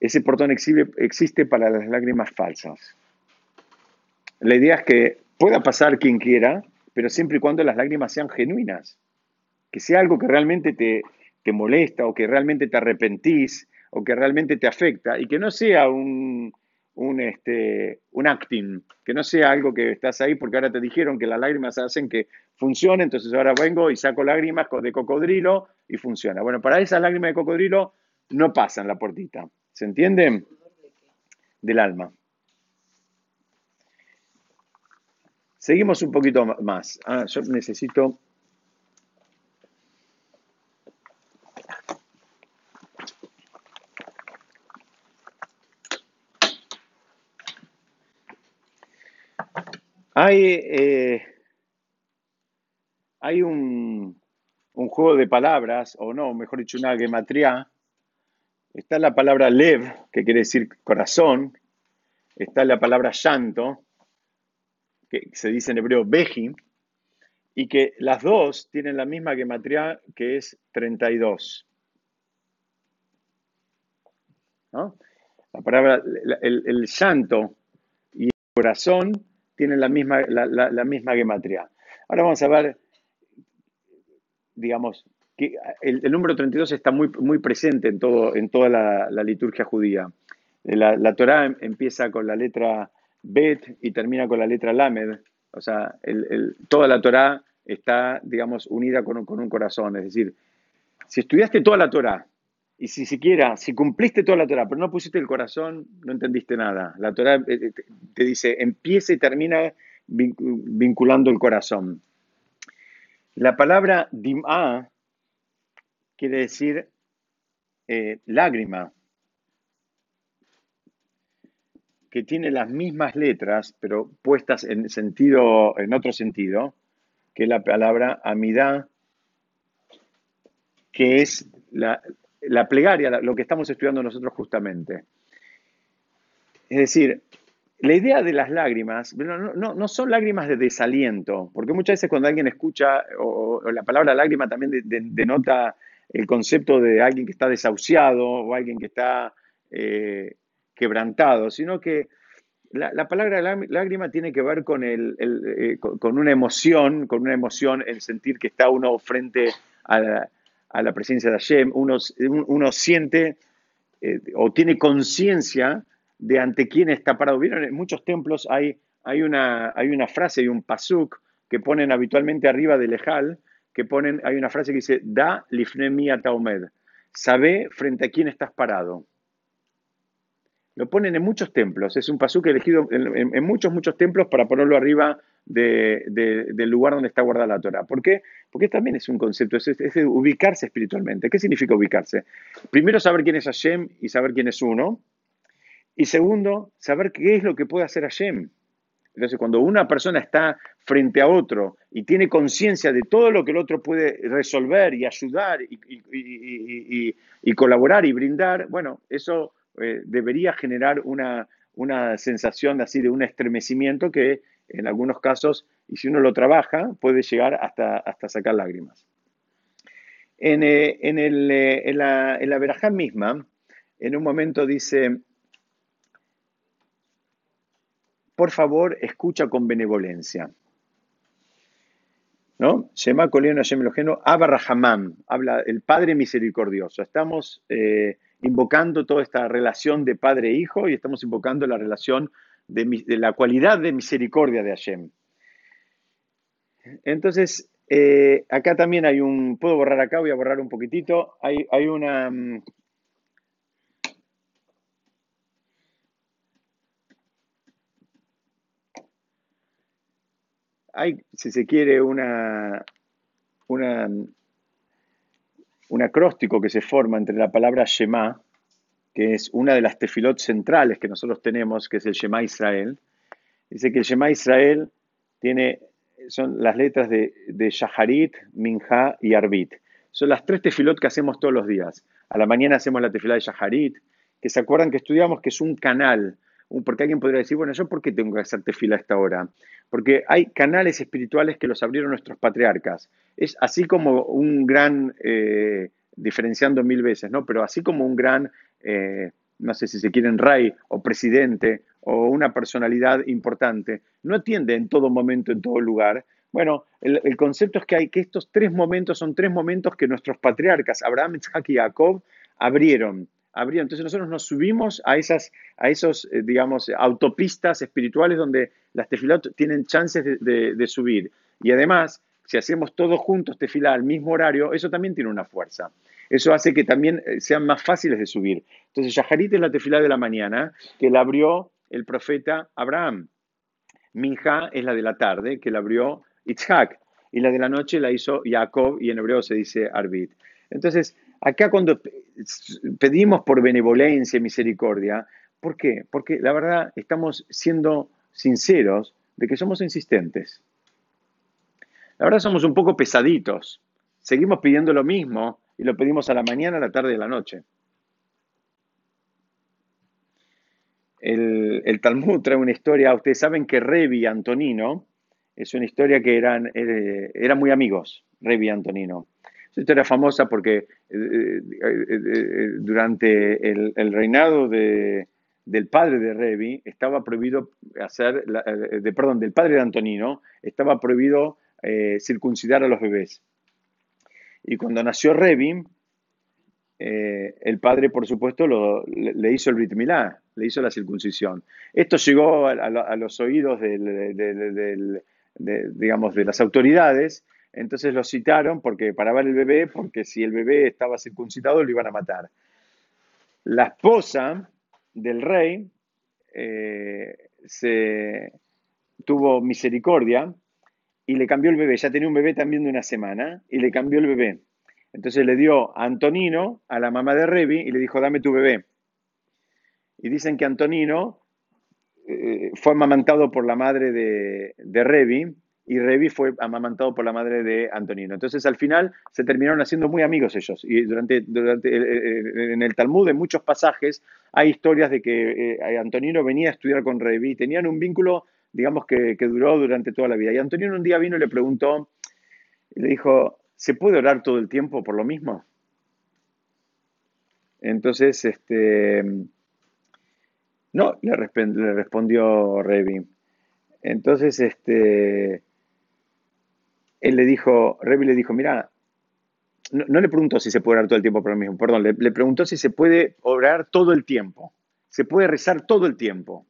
ese portón existe para las lágrimas falsas. La idea es que pueda pasar quien quiera, pero siempre y cuando las lágrimas sean genuinas. Que sea algo que realmente te, te molesta o que realmente te arrepentís o que realmente te afecta y que no sea un, un, este, un acting, que no sea algo que estás ahí porque ahora te dijeron que las lágrimas hacen que funcione, entonces ahora vengo y saco lágrimas de cocodrilo y funciona. Bueno, para esas lágrimas de cocodrilo no pasan la puertita. ¿Se entiende? Del alma. Seguimos un poquito más. Ah, yo necesito... Hay, eh, hay un, un, juego de palabras, o no, mejor dicho, una gematría Está la palabra lev, que quiere decir corazón. Está la palabra llanto, que se dice en hebreo beji, y que las dos tienen la misma gematría que es 32. ¿No? La palabra, el, llanto y el corazón tienen la misma, la, misma. Ahora vamos a ver, digamos, el, número 32 está muy, muy presente en, todo, en toda la, liturgia judía. La, la Torah em, empieza con la letra Bet y termina con la letra Lamed. O sea, toda la Torah está, digamos, unida con, un corazón. Es decir, si estudiaste toda la Torah y si siquiera, si cumpliste toda la Torah, pero no pusiste el corazón, no entendiste nada. La Torah eh, eh, te dice, empieza y termina vinculando el corazón. La palabra dim'a quiere decir eh, lágrima, que tiene las mismas letras, pero puestas en, sentido, en otro sentido, que la palabra amidad, que es la, plegaria, lo que estamos estudiando nosotros justamente. Es decir, la idea de las lágrimas no, son lágrimas de desaliento, porque muchas veces cuando alguien escucha, o, la palabra lágrima también denota el concepto de alguien que está desahuciado o alguien que está eh, quebrantado, sino que la, palabra lágrima tiene que ver con, el, eh, con una emoción, con una emoción, el sentir que está uno frente a la, presencia de Hashem, uno, uno siente eh, o tiene conciencia de ante quién está parado. Vieron, en muchos templos hay, hay, una, hay una frase y un pasuk que ponen habitualmente arriba del ejal, que ponen, hay una frase que dice, da lifnemi ataomed, sabe frente a quién estás parado. Lo ponen en muchos templos, es un pasuk elegido en, muchos, muchos templos para ponerlo arriba del lugar donde está guardada la Torah. ¿Por qué? Porque también es un concepto, es, es, ubicarse espiritualmente. ¿Qué significa ubicarse? Primero, saber quién es Hashem y saber quién es uno. Y segundo, saber qué es lo que puede hacer Hashem. Entonces, cuando una persona está frente a otro y tiene conciencia de todo lo que el otro puede resolver y ayudar y, colaborar y brindar, bueno, eso eh, debería generar una, sensación así de un estremecimiento que en algunos casos, y si uno lo trabaja, puede llegar hasta, hasta sacar lágrimas. En, eh, eh, la, en la misma, en un momento dice, por favor, escucha con benevolencia. ¿No? Shema Coleno Hashem habla el Padre misericordioso. Estamos eh, invocando toda esta relación de padre e y estamos invocando la relación de, la cualidad de misericordia de Hashem. Entonces, eh, acá también hay un, puedo borrar acá, voy a borrar un poquitito, hay, hay una, mm, hay, si se quiere, una, una, un acróstico que se forma entre la palabra Shema, que es una de las tefilot centrales que nosotros tenemos, que es el Shema Israel. Dice que el Shema Israel tiene, son las letras de, Shaharit, Minha y Arbit. Son las tres tefilot que hacemos todos los días. A la mañana hacemos la tefilá de Shaharit, que se acuerdan que estudiamos que es un canal, porque alguien podría decir, bueno, ¿yo por qué tengo que hacer tefila a esta hora? Porque hay canales espirituales que los abrieron nuestros patriarcas. Es así como un gran, eh, diferenciando mil veces, ¿no? Pero así como un gran, eh, no sé si se quieren, rey o presidente o una personalidad importante, no atiende en todo momento, en todo lugar. Bueno, el, concepto es que hay que estos tres momentos son tres momentos que nuestros patriarcas, Abraham, Isaac y Jacob, abrieron entonces nosotros nos subimos a esas, a esos, eh, digamos, autopistas espirituales donde las tefilot tienen chances de, subir. Y además, si hacemos todos juntos tefilá al mismo horario, eso también tiene una fuerza. Eso hace que también eh, sean más fáciles de subir. Entonces, Yaharit es la tefilá de la mañana, que la abrió el profeta Abraham. Minja es la de la tarde, que la abrió Itzhak. Y la de la noche la hizo Jacob, y en hebreo se dice Arbit. Entonces, Acá cuando pedimos por benevolencia y misericordia, ¿por qué? Porque la verdad estamos siendo sinceros de que somos insistentes. La verdad somos un poco pesaditos. Seguimos pidiendo lo mismo y lo pedimos a la mañana, a la tarde y a la noche. El, Talmud trae una historia, ustedes saben que Revi Antonino, es una historia que eran, eh, eran muy amigos, Revi Antonino. Esta historia famosa porque eh, eh, durante el, reinado del padre de Revi estaba prohibido hacer, de, perdón, del padre de Antonino, estaba prohibido circuncidar a los bebés. Y cuando nació Revi, el padre, por supuesto, le, hizo el Brit Milá, le hizo la circuncisión. Esto llegó a, los oídos de las autoridades entonces lo citaron porque para ver el bebé, porque si el bebé estaba circuncidado lo iban a matar. La esposa del rey eh, se tuvo misericordia y le cambió el bebé. Ya tenía un bebé también de una semana y le cambió el bebé. Entonces le dio a Antonino, a la mamá de Revi, y le dijo, dame tu bebé. Y dicen que Antonino eh, fue amamantado por la madre de, de Revi y Revi fue amamantado por la madre de Antonino. Entonces al final se terminaron haciendo muy amigos ellos. Y durante, durante eh, eh, en el Talmud, en muchos pasajes, hay historias de que Antonino venía a estudiar con Revi. Tenían un vínculo, digamos, que, duró durante toda la vida. Y Antonino un día vino y le preguntó, le dijo, ¿se puede orar todo el tiempo por lo mismo? Entonces, este, no, le, respondió Revi. Entonces, este, él le dijo, Revi le dijo, mira, no, le preguntó si se puede orar todo el tiempo por lo mismo, perdón, le, preguntó si se puede orar todo el tiempo, se puede rezar todo el tiempo.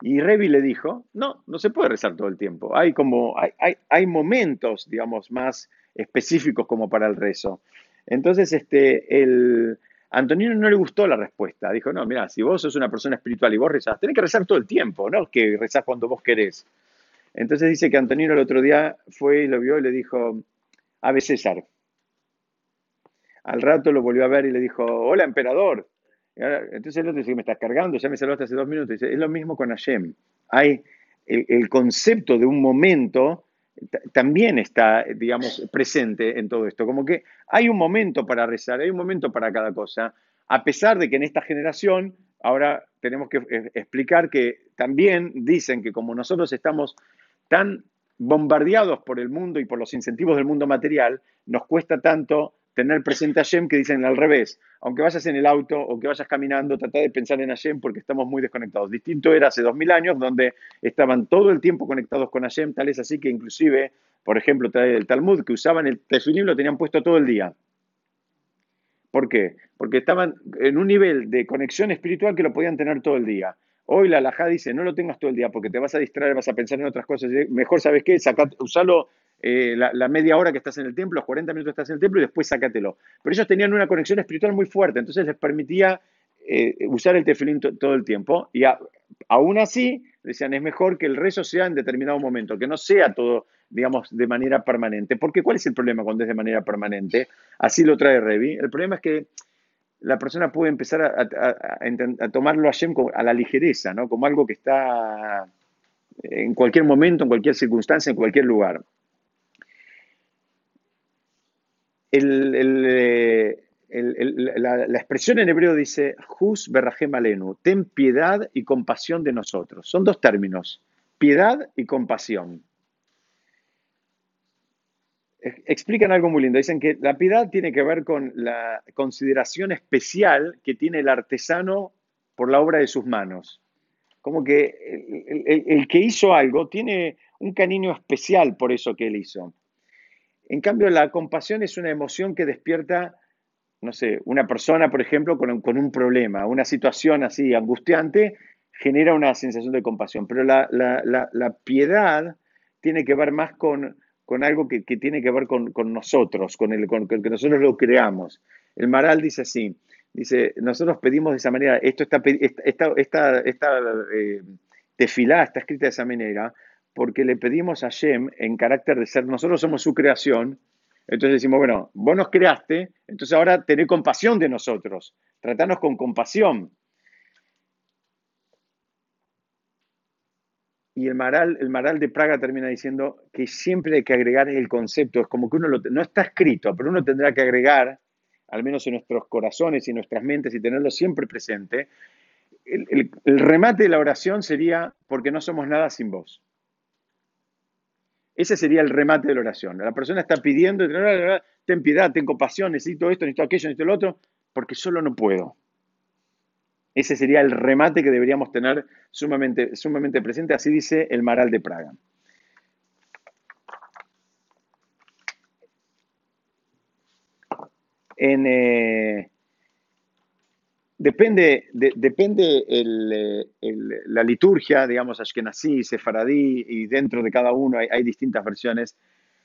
Y Revi le dijo, no, no se puede rezar todo el tiempo. Hay como, hay, hay, momentos, digamos, más específicos como para el rezo. Entonces, este, el, Antonino no le gustó la respuesta. Dijo, no, mira, si vos sos una persona espiritual y vos rezás, tenés que rezar todo el tiempo, no que rezás cuando vos querés. Entonces dice que Antonino el otro día fue y lo vio y le dijo, Ave César. Al rato lo volvió a ver y le dijo, hola emperador. Entonces el otro dice, me estás cargando, ya me saludaste hace dos minutos. Es lo mismo con Hashem. Hay el, concepto de un momento también está, digamos, presente en todo esto. Como que hay un momento para rezar, hay un momento para cada cosa, a pesar de que en esta generación ahora tenemos que explicar que también dicen que como nosotros estamos tan bombardeados por el mundo y por los incentivos del mundo material, nos cuesta tanto tener presente a Hashem que dicen al revés. Aunque vayas en el auto o que vayas caminando, trata de pensar en Hashem porque estamos muy desconectados. Distinto era hace dos mil años donde estaban todo el tiempo conectados con Hashem, tal es así que inclusive, por ejemplo, el Talmud que usaban el tefilim lo tenían puesto todo el día. ¿Por qué? Porque estaban en un nivel de conexión espiritual que lo podían tener todo el día. Hoy la alajá dice, no lo tengas todo el día porque te vas a distraer, vas a pensar en otras cosas. Mejor, ¿sabes qué? usalo eh, la, media hora que estás en el templo, los 40 minutos que estás en el templo y después sácatelo. Pero ellos tenían una conexión espiritual muy fuerte, entonces les permitía eh, usar el tefilín todo el tiempo. Y aún así, decían, es mejor que el rezo sea en determinado momento, que no sea todo, digamos, de manera permanente. Porque ¿cuál es el problema cuando es de manera permanente? Así lo trae Revi. El problema es que la persona puede empezar a, tomarlo a Shem a la ligereza, ¿no? Como algo que está en cualquier momento, en cualquier circunstancia, en cualquier lugar. Eh, la, expresión en hebreo dice, Jus berrahem alenu, ten piedad y compasión de nosotros. Son dos términos, piedad y compasión. Explican algo muy lindo. Dicen que la piedad tiene que ver con la consideración especial que tiene el artesano por la obra de sus manos. Como que el que hizo algo tiene un cariño especial por eso que él hizo. En cambio, la compasión es una emoción que despierta, no sé, una persona, por ejemplo, con un, problema, una situación así angustiante, genera una sensación de compasión. Pero la, piedad tiene que ver más con, algo que, tiene que ver con, nosotros, con el con, que nosotros lo creamos. El Maral dice así, dice, nosotros pedimos de esa manera, esto está, esta, esta, esta eh, tefilá está escrita de esa manera, porque le pedimos a Shem en carácter de ser, nosotros somos su creación, entonces decimos, bueno, vos nos creaste, entonces ahora tenés compasión de nosotros, tratanos con compasión. Y el Maral, el Maral de Praga termina diciendo que siempre hay que agregar el concepto, es como que uno lo, no está escrito, pero uno tendrá que agregar, al menos en nuestros corazones y en nuestras mentes, y tenerlo siempre presente. el remate de la oración sería, porque no somos nada sin vos. Ese sería el remate de la oración. La persona está pidiendo, ten piedad, ten compasión, necesito esto, necesito aquello, necesito lo otro, porque solo no puedo. Ese sería el remate que deberíamos tener sumamente, sumamente presente, así dice el Maral de Praga. En, eh, Depende, depende la liturgia, digamos, Ashkenazí, Sefaradí, y dentro de cada uno hay, distintas versiones.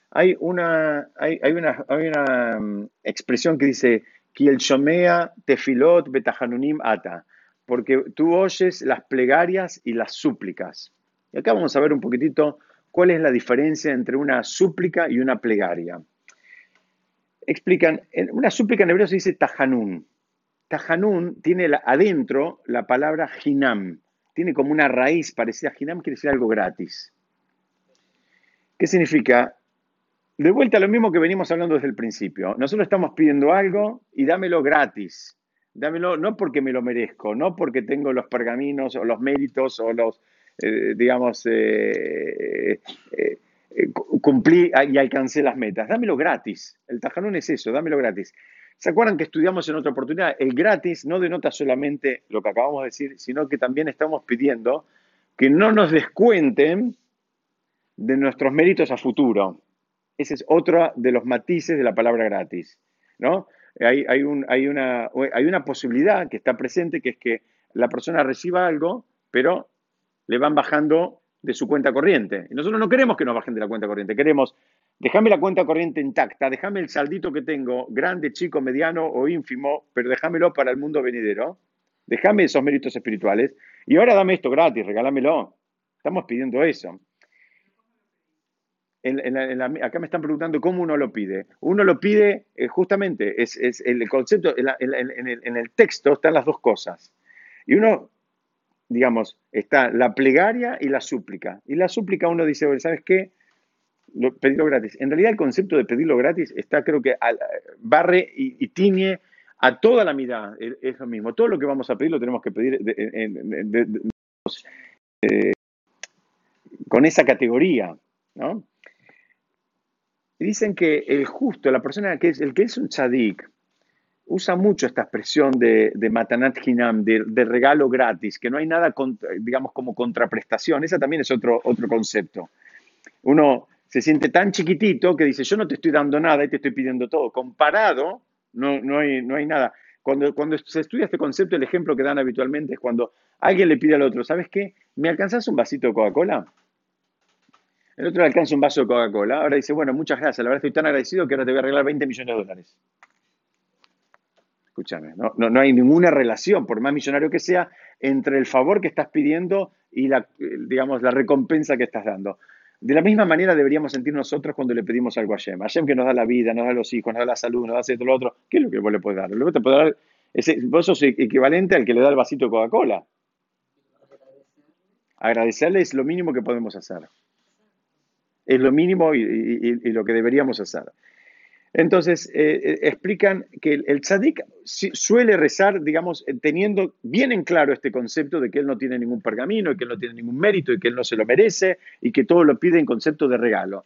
Hay una, hay, una, hay una mm, expresión que dice, Kiel Shomea Tefilot Betahanunim Ata, porque tú oyes las plegarias y las súplicas. Y acá vamos a ver un poquitito cuál es la diferencia entre una súplica y una plegaria. Explican, una súplica en hebreo se dice Tahanun, Tajanun tiene adentro la palabra Hinam. Tiene como una raíz parecida a Hinam, quiere decir algo gratis. ¿Qué significa? De vuelta a lo mismo que venimos hablando desde el principio. Nosotros estamos pidiendo algo y dámelo gratis. Dámelo no porque me lo merezco, no porque tengo los pergaminos o los méritos o los, eh, digamos, eh, eh, cumplí y alcancé las metas. Dámelo gratis. El tajanún es eso, dámelo gratis. ¿Se acuerdan que estudiamos en otra oportunidad? El gratis no denota solamente lo que acabamos de decir, sino que también estamos pidiendo que no nos descuenten de nuestros méritos a futuro. Ese es otro de los matices de la palabra gratis. ¿no? Hay, hay, una, hay una posibilidad que está presente, que es que la persona reciba algo, pero le van bajando de su cuenta corriente. Y nosotros no queremos que nos bajen de la cuenta corriente, queremos Déjame la cuenta corriente intacta, déjame el saldito que tengo, grande, chico, mediano o ínfimo, pero déjamelo para el mundo venidero. Déjame esos méritos espirituales. Y ahora dame esto gratis, regálamelo. Estamos pidiendo eso. acá me están preguntando cómo uno lo pide. Uno lo pide eh, justamente, es, el concepto, en el texto están las dos cosas. Y uno, digamos, está la plegaria y la súplica. Y la súplica uno dice, ¿sabes qué? pedirlo gratis. En realidad el concepto de pedirlo gratis está, creo que, barre y, tiñe a toda la mirada. Es lo mismo. Todo lo que vamos a pedir lo tenemos que pedir eh, con esa categoría. ¿no? Dicen que el justo, la persona que es, el que es un tzadik, usa mucho esta expresión de, de matanat hinam, de, regalo gratis, que no hay nada, digamos, como contraprestación. Esa también es otro, otro concepto. Uno se siente tan chiquitito que dice, yo no te estoy dando nada y te estoy pidiendo todo. Comparado, no, no, hay, no hay nada. Cuando, cuando se estudia este concepto, el ejemplo que dan habitualmente es cuando alguien le pide al otro, ¿sabes qué? ¿Me alcanzas un vasito de Coca-Cola? El otro le alcanza un vaso de Coca-Cola. Ahora dice, bueno, muchas gracias, la verdad estoy tan agradecido que ahora te voy a arreglar 20 millones de dólares. Escúchame, no, no, hay ninguna relación, por más millonario que sea, entre el favor que estás pidiendo y la, digamos, la recompensa que estás dando. De la misma manera deberíamos sentir nosotros cuando le pedimos algo a Hashem. Hashem que nos da la vida, nos da los hijos, nos da la salud, nos da esto, lo otro. ¿Qué es lo que vos le puedes dar? Lo que te puede dar ese, vos sos equivalente al que le da el vasito de Coca-Cola. Agradecerle es lo mínimo que podemos hacer. Es lo mínimo y, lo que deberíamos hacer. Entonces, eh, eh, explican que el, el tzadik suele rezar, digamos, teniendo bien en claro este concepto de que él no tiene ningún pergamino, y que él no tiene ningún mérito, y que él no se lo merece, y que todo lo pide en concepto de regalo.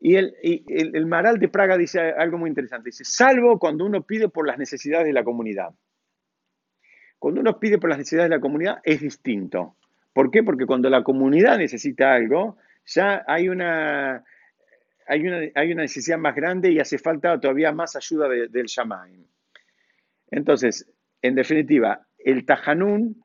Y el, el, Maral de Praga dice algo muy interesante. Dice, salvo cuando uno pide por las necesidades de la comunidad. Cuando uno pide por las necesidades de la comunidad es distinto. ¿Por qué? Porque cuando la comunidad necesita algo, ya hay una, hay una, hay una necesidad más grande y hace falta todavía más ayuda del Shamaim. Entonces, en definitiva, el Tajanún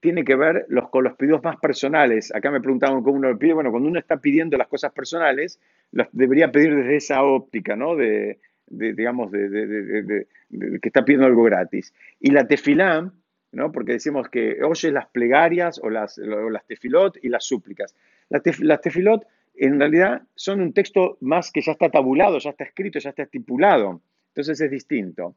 tiene que ver con los pedidos más personales. Acá me preguntaban cómo uno lo pide. Bueno, cuando uno está pidiendo las cosas personales, las debería pedir desde esa óptica, ¿no? De, digamos, de, que está pidiendo algo gratis. Y la tefilá, ¿no? Porque decimos que oyes las plegarias o las, las tefilot y las súplicas. Las tefilot en realidad son un texto más que ya está tabulado, ya está escrito, ya está estipulado. Entonces es distinto.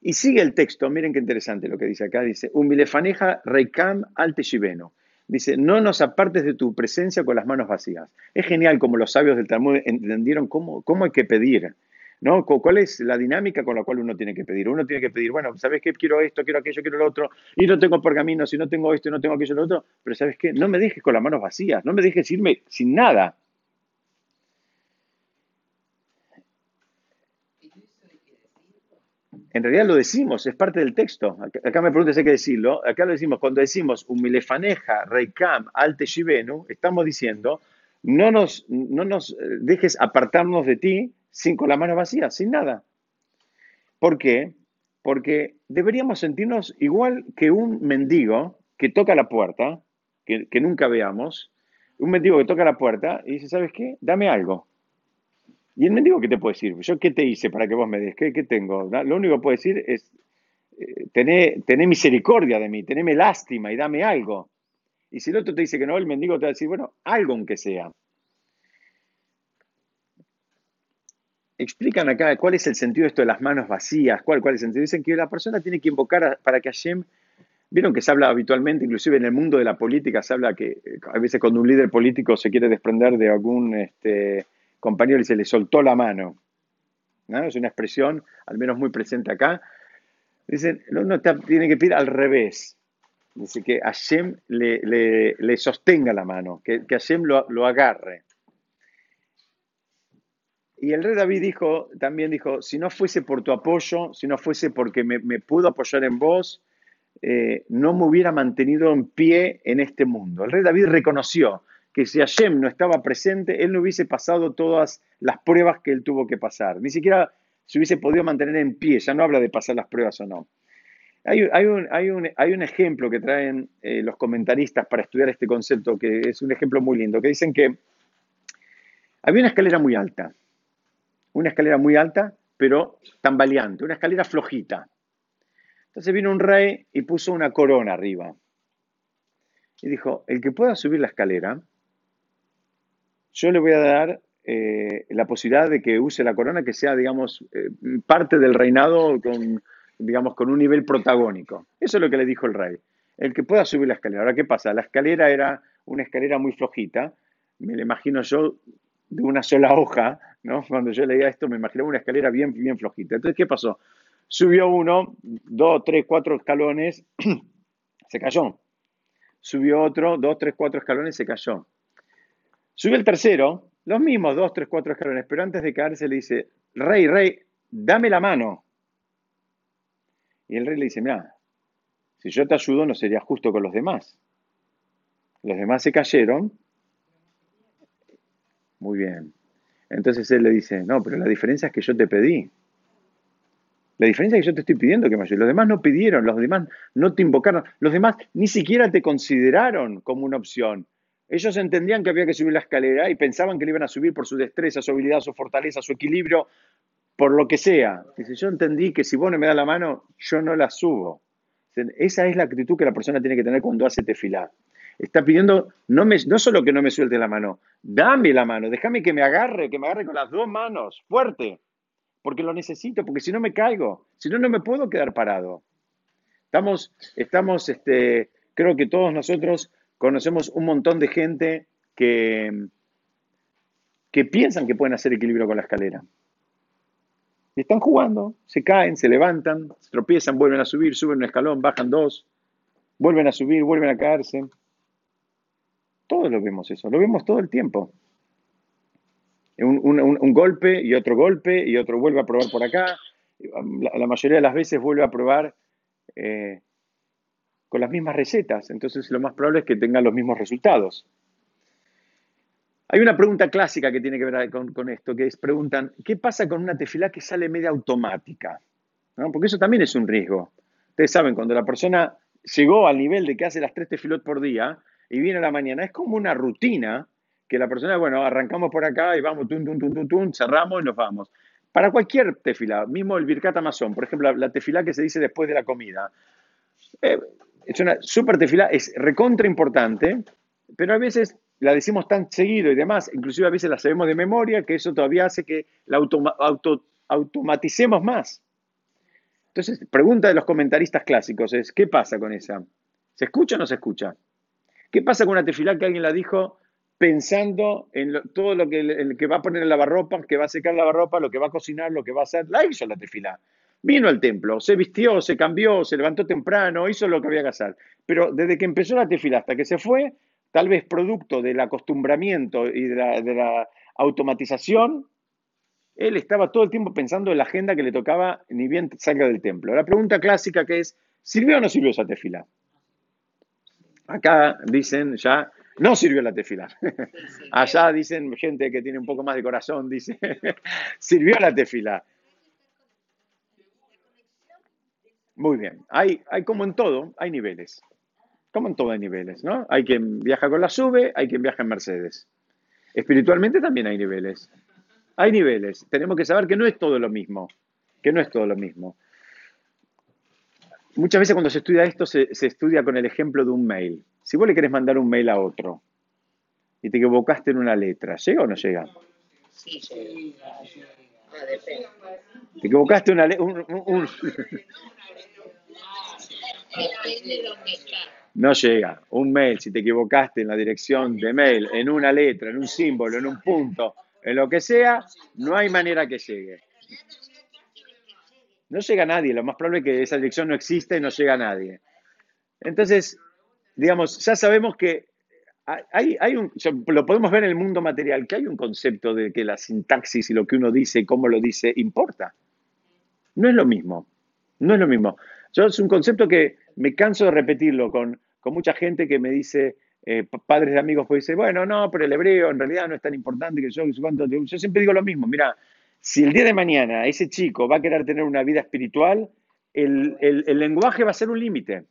Y sigue el texto, miren qué interesante lo que dice acá, dice, Umbilefaneja reikam al teshiveno. Dice, no nos apartes de tu presencia con las manos vacías. Es genial como los sabios del Talmud entendieron cómo, cómo hay que pedir. ¿No? ¿Cuál es la dinámica con la cual uno tiene que pedir? Uno tiene que pedir, bueno, ¿sabes qué? Quiero esto, quiero aquello, quiero lo otro, y no tengo pergaminos, y no tengo esto, y no tengo aquello, lo otro, pero ¿sabes qué? No me dejes con las manos vacías, no me dejes irme sin nada. En realidad lo decimos, es parte del texto. Acá me preguntas hay que decirlo. Acá lo decimos, cuando decimos umilefaneja, reikam, alte shivenu, estamos diciendo, no nos, no nos dejes apartarnos de ti sin con la mano vacía, sin nada. ¿Por qué? Porque deberíamos sentirnos igual que un mendigo que toca la puerta, que, nunca veamos, un mendigo que toca la puerta y dice, ¿sabes qué? Dame algo. Y el mendigo, ¿qué te puede decir? ¿Yo qué te hice para que vos me des? ¿Qué, tengo? Lo único que puede decir es, eh, misericordia de mí, teneme lástima y dame algo. Y si el otro te dice que no, el mendigo te va a decir, bueno, algo aunque sea. Explican acá cuál es el sentido de esto de las manos vacías, cuál, cuál es el sentido. Dicen que la persona tiene que invocar para que Hashem, vieron que se habla habitualmente, inclusive en el mundo de la política, se habla que eh, a veces cuando un líder político se quiere desprender de algún este, compañero y se le soltó la mano. ¿no? Es una expresión, al menos muy presente acá. Dicen, uno tiene que pedir al revés. Dice que Hashem le, le, sostenga la mano, que, que Hashem lo, lo, agarre. Y el rey David dijo, también dijo, si no fuese por tu apoyo, si no fuese porque me, pudo apoyar en vos, eh, no me hubiera mantenido en pie en este mundo. El rey David reconoció, que si Hashem no estaba presente, él no hubiese pasado todas las pruebas que él tuvo que pasar. Ni siquiera se hubiese podido mantener en pie, ya no habla de pasar las pruebas o no. Hay, un, ejemplo que traen eh, los comentaristas para estudiar este concepto, que es un ejemplo muy lindo, que dicen que había una escalera muy alta, una escalera muy alta, pero tambaleante, una escalera flojita. Entonces vino un rey y puso una corona arriba. Y dijo, el que pueda subir la escalera, yo le voy a dar eh, la posibilidad de que use la corona que sea, digamos, eh, parte del reinado con, digamos, con un nivel protagónico. Eso es lo que le dijo el rey. El que pueda subir la escalera. Ahora, ¿qué pasa? La escalera era una escalera muy flojita. Me la imagino yo de una sola hoja, Cuando yo leía esto me imaginaba una escalera bien, bien flojita. Entonces, ¿qué pasó? Subió uno, dos, tres, cuatro escalones, se cayó. Subió otro, dos, tres, cuatro escalones, se cayó. Sube el tercero, los mismos dos, tres, cuatro escalones, pero antes de caerse le dice, rey, rey, dame la mano. Y el rey le dice, mira, si yo te ayudo no sería justo con los demás. Los demás se cayeron. Muy bien. Entonces él le dice, no, pero la diferencia es que yo te pedí. La diferencia es que yo te estoy pidiendo que me ayudes. Los demás no pidieron, los demás no te invocaron, los demás ni siquiera te consideraron como una opción. Ellos entendían que había que subir la escalera y pensaban que le iban a subir por su destreza, su habilidad, su fortaleza, su equilibrio, por lo que sea. Dice, yo entendí que si vos no me das la mano, yo no la subo. Esa es la actitud que la persona tiene que tener cuando hace tefilá. Está pidiendo, no, me, no solo que no me suelte la mano, dame la mano, déjame que me agarre, que me agarre con las dos manos, fuerte, porque lo necesito, porque si no me caigo, si no, no me puedo quedar parado. Estamos, estamos este, creo que todos nosotros conocemos un montón de gente que, que piensan que pueden hacer equilibrio con la escalera. Y están jugando, se caen, se levantan, se tropiezan, vuelven a subir, suben un escalón, bajan dos, vuelven a subir, vuelven a caerse. Todos lo vemos eso, lo vemos todo el tiempo. Un, golpe y otro golpe y otro vuelve a probar por acá. La, mayoría de las veces vuelve a probar eh, con las mismas recetas, entonces lo más probable es que tengan los mismos resultados. Hay una pregunta clásica que tiene que ver con, esto, que es, preguntan, ¿qué pasa con una tefilá que sale media automática? Porque eso también es un riesgo. Ustedes saben, cuando la persona llegó al nivel de que hace las tres tefilot por día y viene a la mañana, es como una rutina que la persona, bueno, arrancamos por acá y vamos, tum, tum, tum, tum, tum, cerramos y nos vamos. Para cualquier tefilá, mismo el Birkat Amazon, por ejemplo, la, tefilá que se dice después de la comida, eh, es una súper tefilá, es recontra importante, pero a veces la decimos tan seguido y demás, inclusive a veces la sabemos de memoria, que eso todavía hace que la automaticemos más. Entonces, pregunta de los comentaristas clásicos es, ¿qué pasa con esa? ¿Se escucha o no se escucha? ¿Qué pasa con una tefilá que alguien la dijo pensando en todo lo que, que va a poner en la lavarropa, que va a secar la lavarropa, lo que va a cocinar, lo que va a hacer? La hizo la tefilá. Vino al templo, se vistió, se cambió, se levantó temprano, hizo lo que había que hacer. Pero desde que empezó la tefila hasta que se fue, tal vez producto del acostumbramiento y de la, automatización, él estaba todo el tiempo pensando en la agenda que le tocaba ni bien salga del templo. La pregunta clásica que es, ¿sirvió o no sirvió esa tefila? Acá dicen ya, no sirvió la tefila. Allá dicen gente que tiene un poco más de corazón, dice, sirvió la tefila. Muy bien. Hay, hay como en todo, hay niveles. Como en todo hay niveles, ¿no? Hay quien viaja con la sube, hay quien viaja en Mercedes. Espiritualmente también hay niveles. Hay niveles. Tenemos que saber que no es todo lo mismo. Que no es todo lo mismo. Muchas veces cuando se estudia esto se, se estudia con el ejemplo de un mail. Si vos le querés mandar un mail a otro y te equivocaste en una letra, ¿llega o no llega? Sí, llega. Te equivocaste una letra. un, no llega. Un mail, si te equivocaste en la dirección de mail, en una letra, en un símbolo, en un punto, en lo que sea, no hay manera que llegue. No llega nadie. Lo más probable es que esa dirección no existe y no llega a nadie. Entonces, digamos, ya sabemos que hay, hay un, lo podemos ver en el mundo material, que hay un concepto de que la sintaxis y lo que uno dice cómo lo dice importa. No es lo mismo. No es lo mismo. Yo es un concepto que me canso de repetirlo con, mucha gente que me dice, eh, padres de amigos, pues dice, bueno, no, pero el hebreo en realidad no es tan importante que yo, yo siempre digo lo mismo, mira, si el día de mañana ese chico va a querer tener una vida espiritual, el lenguaje va a ser un límite.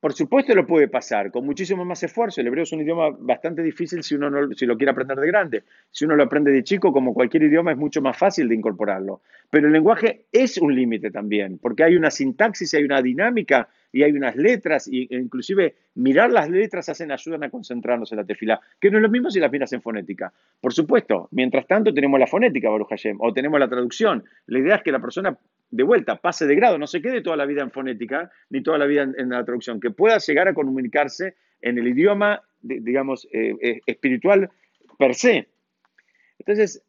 Por supuesto lo puede pasar, con muchísimo más esfuerzo. El hebreo es un idioma bastante difícil si uno no, si lo quiere aprender de grande. Si uno lo aprende de chico, como cualquier idioma, es mucho más fácil de incorporarlo. Pero el lenguaje es un límite también, porque hay una sintaxis, hay una dinámica y hay unas letras, e inclusive mirar las letras hacen, ayudan a concentrarnos en la tefila, que no es lo mismo si las miras en fonética. Por supuesto, mientras tanto tenemos la fonética, Baruch Hashem, o tenemos la traducción. La idea es que la persona de vuelta, pase de grado, no se quede toda la vida en fonética, ni toda la vida en, la traducción, que pueda llegar a comunicarse en el idioma, digamos, eh, eh, espiritual per se. Entonces,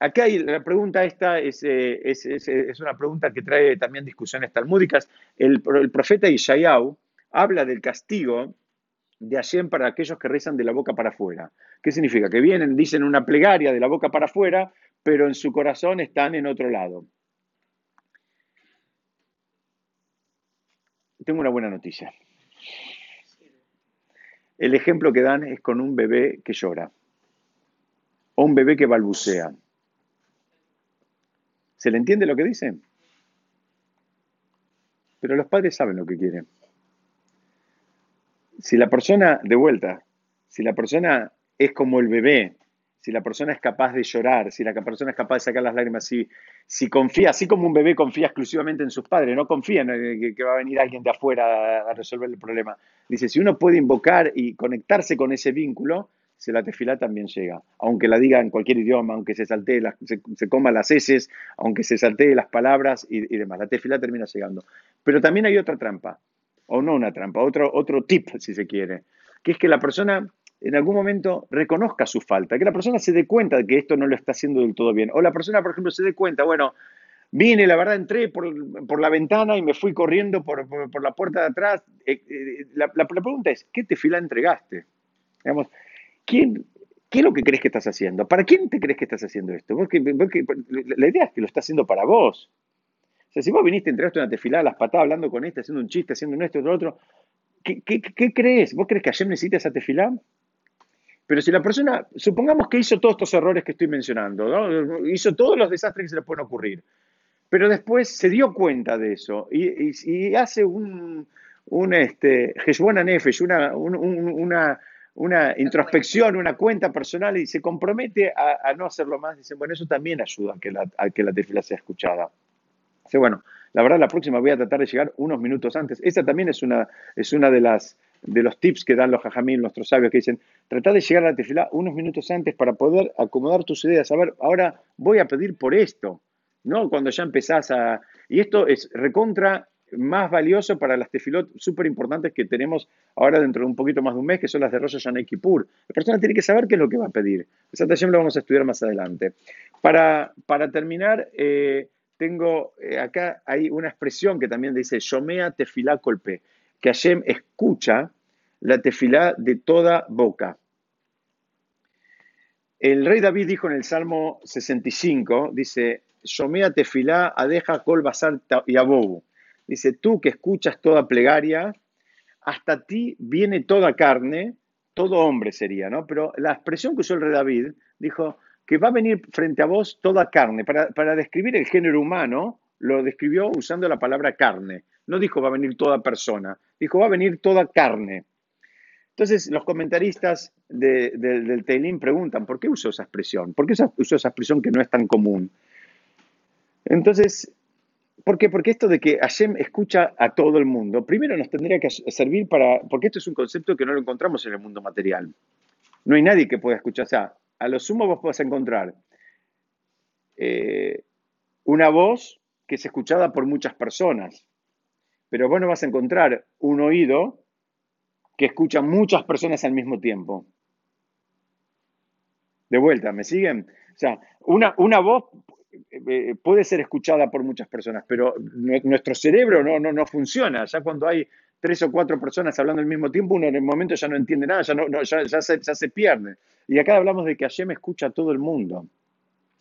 acá hay, la pregunta esta es, eh, es, una pregunta que trae también discusiones talmúdicas. El, el profeta Ishayahu habla del castigo de Hashem para aquellos que rezan de la boca para afuera. ¿Qué significa? Que vienen, dicen una plegaria de la boca para afuera, pero en su corazón están en otro lado. tengo una buena noticia. El ejemplo que dan es con un bebé que llora o un bebé que balbucea. ¿Se le entiende lo que dicen? Pero los padres saben lo que quieren. Si la persona de vuelta si la persona es como el bebé, si la persona es capaz de llorar, si la persona es capaz de sacar las lágrimas, si, confía, así como un bebé confía exclusivamente en sus padres, no confía en que, va a venir alguien de afuera a, resolver el problema. Dice, si uno puede invocar y conectarse con ese vínculo, se la tefilá también llega. Aunque la diga en cualquier idioma, aunque se saltee, se, coma las heces, aunque se saltee las palabras y, demás. La tefilá termina llegando. Pero también hay otra trampa, o no una trampa, otro, otro tip, si se quiere, que es que la persona en algún momento reconozca su falta, que la persona se dé cuenta de que esto no lo está haciendo del todo bien. O la persona, por ejemplo, se dé cuenta, bueno, vine, la verdad, entré por, la ventana y me fui corriendo por, la puerta de atrás. Eh, eh, la, pregunta es, ¿qué te fila entregaste? Digamos, ¿quién, ¿Qué es lo que crees que estás haciendo? ¿Para quién te crees que estás haciendo esto? la idea es que lo está haciendo para vos. O sea, si vos viniste, entregaste una tefilada, las patadas, hablando con este, haciendo un chiste, haciendo esto, otro, ¿qué, crees? ¿Vos crees que ayer necesita esa tefilada? Pero si la persona, supongamos que hizo todos estos errores que estoy mencionando, hizo todos los desastres que se le pueden ocurrir, pero después se dio cuenta de eso y, hace un, un este, una, una, una, introspección, una cuenta personal y se compromete a, no hacerlo más, dice, bueno, eso también ayuda a que la, a que la tefila sea escuchada. Dice, bueno, la verdad la próxima voy a tratar de llegar unos minutos antes. Esa también es una, es una de las de los tips que dan los jajamín, nuestros sabios, que dicen, trata de llegar a la tefilá unos minutos antes para poder acomodar tus ideas. A ver, ahora voy a pedir por esto, ¿no? Cuando ya empezás a... Y esto es recontra más valioso para las tefilot súper importantes que tenemos ahora dentro de un poquito más de un mes, que son las de Rosh Hashanah Kippur. La persona tiene que saber qué es lo que va a pedir. Esa también lo vamos a estudiar más adelante. Para, para terminar, eh, tengo eh, acá hay una expresión que también dice, Shomea tefilá colpe que Hashem escucha la tefilá de toda boca. El rey David dijo en el Salmo 65, dice, Shomea tefilá adeja kol basar y abobu. Dice, tú que escuchas toda plegaria, hasta ti viene toda carne, todo hombre sería, ¿no? Pero la expresión que usó el rey David dijo que va a venir frente a vos toda carne. Para, para describir el género humano, lo describió usando la palabra carne. No dijo va a venir toda persona, dijo va a venir toda carne. Entonces, los comentaristas del Teilín preguntan, ¿por qué usó esa expresión? ¿Por qué usó esa expresión que no es tan común? Entonces, ¿por qué? Porque esto de que Hashem escucha a todo el mundo, primero nos tendría que servir para, porque esto es un concepto que no lo encontramos en el mundo material. No hay nadie que pueda escuchar. O sea, a lo sumo vos podés encontrar eh, una voz que es escuchada por muchas personas pero vos no vas a encontrar un oído que escucha muchas personas al mismo tiempo. De vuelta, ¿me siguen? O sea, una, una voz eh, puede ser escuchada por muchas personas, pero nuestro cerebro no, no, no funciona. Ya cuando hay tres o cuatro personas hablando al mismo tiempo, uno en el momento ya no entiende nada, ya, no, se pierde. Y acá hablamos de que Hashem escucha a todo el mundo.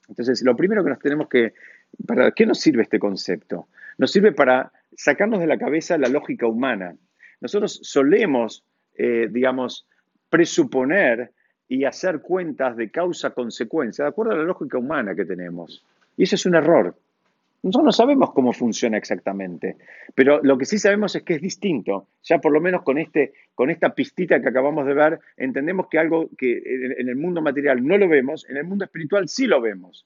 Entonces, lo primero que nos tenemos que... ¿Para qué nos sirve este concepto? Nos sirve para sacarnos de la cabeza la lógica humana. Nosotros solemos, eh, digamos, presuponer y hacer cuentas de causa-consecuencia de acuerdo a la lógica humana que tenemos. Y eso es un error. Nosotros no sabemos cómo funciona exactamente, pero lo que sí sabemos es que es distinto. Ya por lo menos con, este, con esta pistita que acabamos de ver, entendemos que algo que en el mundo material no lo vemos, en el mundo espiritual sí lo vemos.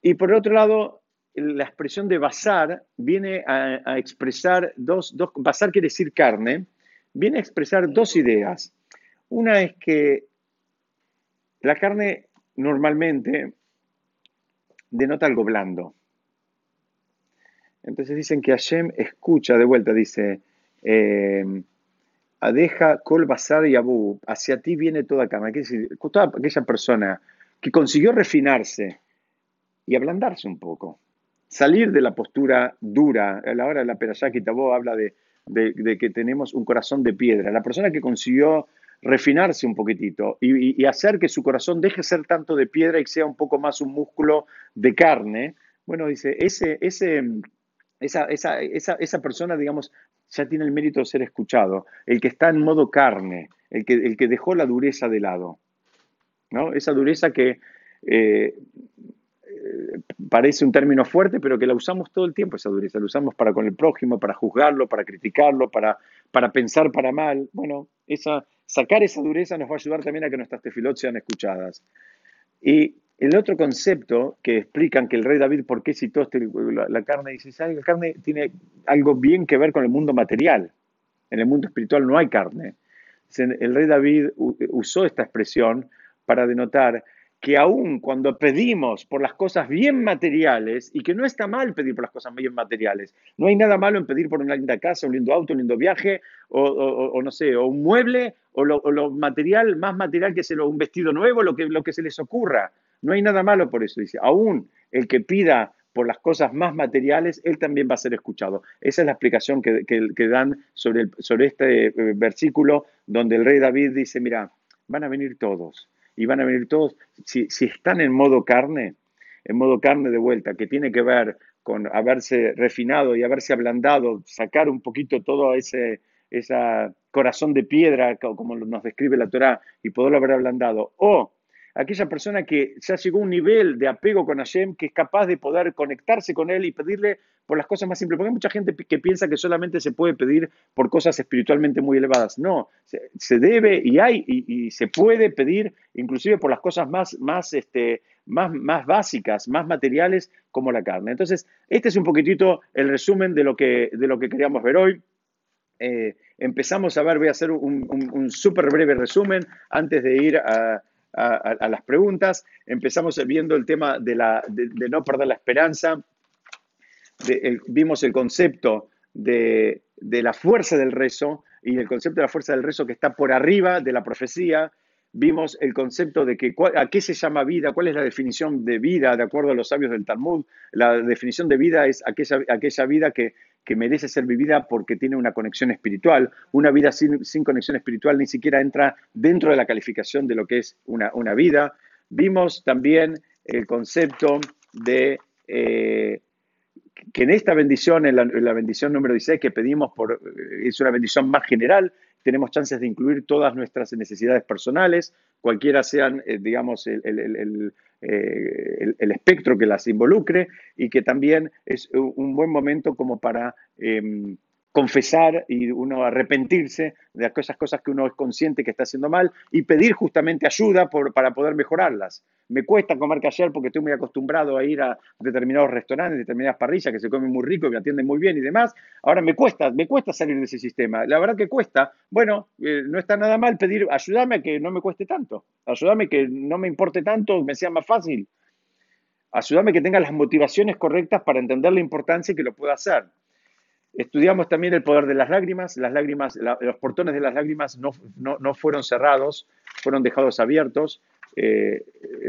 Y por otro lado, la expresión de basar viene a, expresar dos, dos, basar quiere decir carne, viene a expresar dos ideas. Una es que la carne normalmente denota algo blando. Entonces dicen que Hashem escucha, de vuelta dice, eh, Adeja kol basar y abu, hacia ti viene toda carne. decir, toda aquella persona que consiguió refinarse y ablandarse un poco salir de la postura dura. A la hora de la Perashá habla de, que tenemos un corazón de piedra. La persona que consiguió refinarse un poquitito y, hacer que su corazón deje de ser tanto de piedra y sea un poco más un músculo de carne, bueno, dice, ese, ese, esa, esa, esa, esa persona, digamos, ya tiene el mérito de ser escuchado. El que está en modo carne, el que, el que dejó la dureza de lado. ¿no? Esa dureza que eh, parece un término fuerte, pero que la usamos todo el tiempo, esa dureza. La usamos para con el prójimo, para juzgarlo, para criticarlo, para, para pensar para mal. Bueno, esa, sacar esa dureza nos va a ayudar también a que nuestras tefilot sean escuchadas. Y el otro concepto que explican que el rey David, ¿por qué citó este, la, carne? Dice, la carne tiene algo bien que ver con el mundo material. En el mundo espiritual no hay carne. El rey David usó esta expresión para denotar que aún cuando pedimos por las cosas bien materiales, y que no está mal pedir por las cosas bien materiales, no hay nada malo en pedir por una linda casa, un lindo auto, un lindo viaje, o, no sé, o un mueble, o lo, material, más material que sea un vestido nuevo, lo que, lo que se les ocurra. No hay nada malo por eso, dice. Aún el que pida por las cosas más materiales, él también va a ser escuchado. Esa es la explicación que, que, dan sobre, sobre este eh, versículo donde el rey David dice, mira, van a venir todos y van a venir todos, si, están en modo carne, en modo carne de vuelta, que tiene que ver con haberse refinado y haberse ablandado, sacar un poquito todo ese, corazón de piedra, como nos describe la Torah, y poderlo haber ablandado, o aquella persona que ya llegó a un nivel de apego con Hashem, que es capaz de poder conectarse con Él y pedirle por las cosas más simples. Porque hay mucha gente que piensa que solamente se puede pedir por cosas espiritualmente muy elevadas. No, se, debe y hay y, se puede pedir inclusive por las cosas más, más, este, más, más básicas, más materiales como la carne. Entonces, este es un poquitito el resumen de lo que, de lo que queríamos ver hoy. Eh, empezamos a ver, voy a hacer un, un súper breve resumen antes de ir a a, las preguntas. Empezamos viendo el tema de, la, de, no perder la esperanza. vimos el concepto de, la fuerza del rezo y el concepto de la fuerza del rezo que está por arriba de la profecía. Vimos el concepto de que a qué se llama vida, cuál es la definición de vida de acuerdo a los sabios del Talmud. La definición de vida es aquella, aquella vida que que merece ser vivida porque tiene una conexión espiritual. Una vida sin, conexión espiritual ni siquiera entra dentro de la calificación de lo que es una, vida. Vimos también el concepto de eh, que en esta bendición, en la, bendición número 16 que pedimos, por, eh, es una bendición más general, tenemos chances de incluir todas nuestras necesidades personales, cualquiera sean, eh, digamos, el, eh, el, espectro que las involucre y que también es un buen momento como para em, confesar y uno arrepentirse de aquellas cosas que uno es consciente que está haciendo mal y pedir justamente ayuda para poder mejorarlas. Me cuesta comer ayer porque estoy muy acostumbrado a ir a determinados restaurantes, determinadas parrillas que se comen muy rico me atienden muy bien y demás. Ahora me cuesta, me cuesta salir de ese sistema. La verdad que cuesta. Bueno, eh, no está nada mal pedir, ayúdame a que no me cueste tanto. Ayúdame a que no me importe tanto, me sea más fácil. Ayúdame a que tenga las motivaciones correctas para entender la importancia y que lo pueda hacer. Estudiamos también el poder de las lágrimas. Las lágrimas, los portones de las lágrimas no, no, fueron cerrados, fueron dejados abiertos, eh,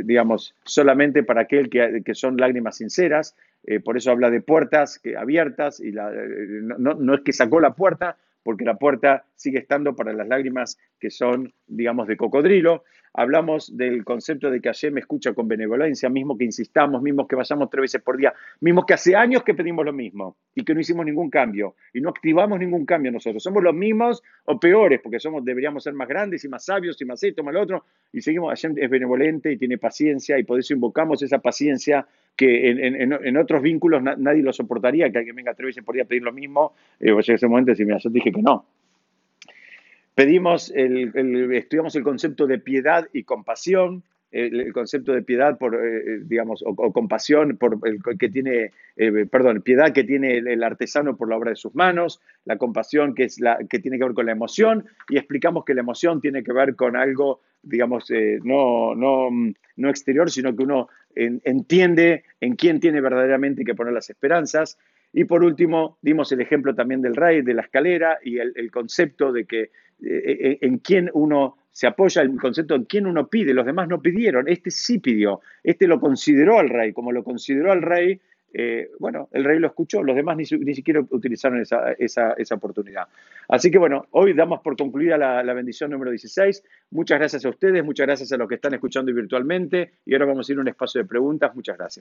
digamos, solamente para aquel que, que son lágrimas sinceras. Eh, por eso habla de puertas que, abiertas y la, eh, no, no, es que sacó la puerta, porque la puerta sigue estando para las lágrimas que son, digamos, de cocodrilo. Hablamos del concepto de que me escucha con benevolencia, mismo que insistamos, mismo que vayamos tres veces por día, mismo que hace años que pedimos lo mismo y que no hicimos ningún cambio y no activamos ningún cambio nosotros. Somos los mismos o peores, porque somos, deberíamos ser más grandes y más sabios y más esto, más lo otro, y seguimos, Hashem es benevolente y tiene paciencia y por eso invocamos esa paciencia que en, otros vínculos nadie lo soportaría, que alguien venga tres veces por día a pedir lo mismo, eh, o ese momento y mira, yo dije que no. Pedimos, el, estudiamos el concepto de piedad y compasión, el, concepto de piedad por, eh, eh, digamos, o, compasión por el que tiene, perdón, piedad que tiene el, artesano por la obra de sus manos, la compasión que, es la, que tiene que ver con la emoción, y explicamos que la emoción tiene que ver con algo, digamos, no, no, no exterior, sino que uno entiende en quién tiene verdaderamente que poner las esperanzas. Y por último, dimos el ejemplo también del rey, de la escalera y el, concepto de que eh, eh, en quién uno se apoya, el concepto en quién uno pide. Los demás no pidieron, este sí pidió, este lo consideró al rey, como lo consideró al rey, eh, bueno, el rey lo escuchó, los demás ni, siquiera utilizaron esa, oportunidad. Así que bueno, hoy damos por concluida la, la, bendición número 16. Muchas gracias a ustedes, muchas gracias a los que están escuchando virtualmente y ahora vamos a ir a un espacio de preguntas. Muchas gracias.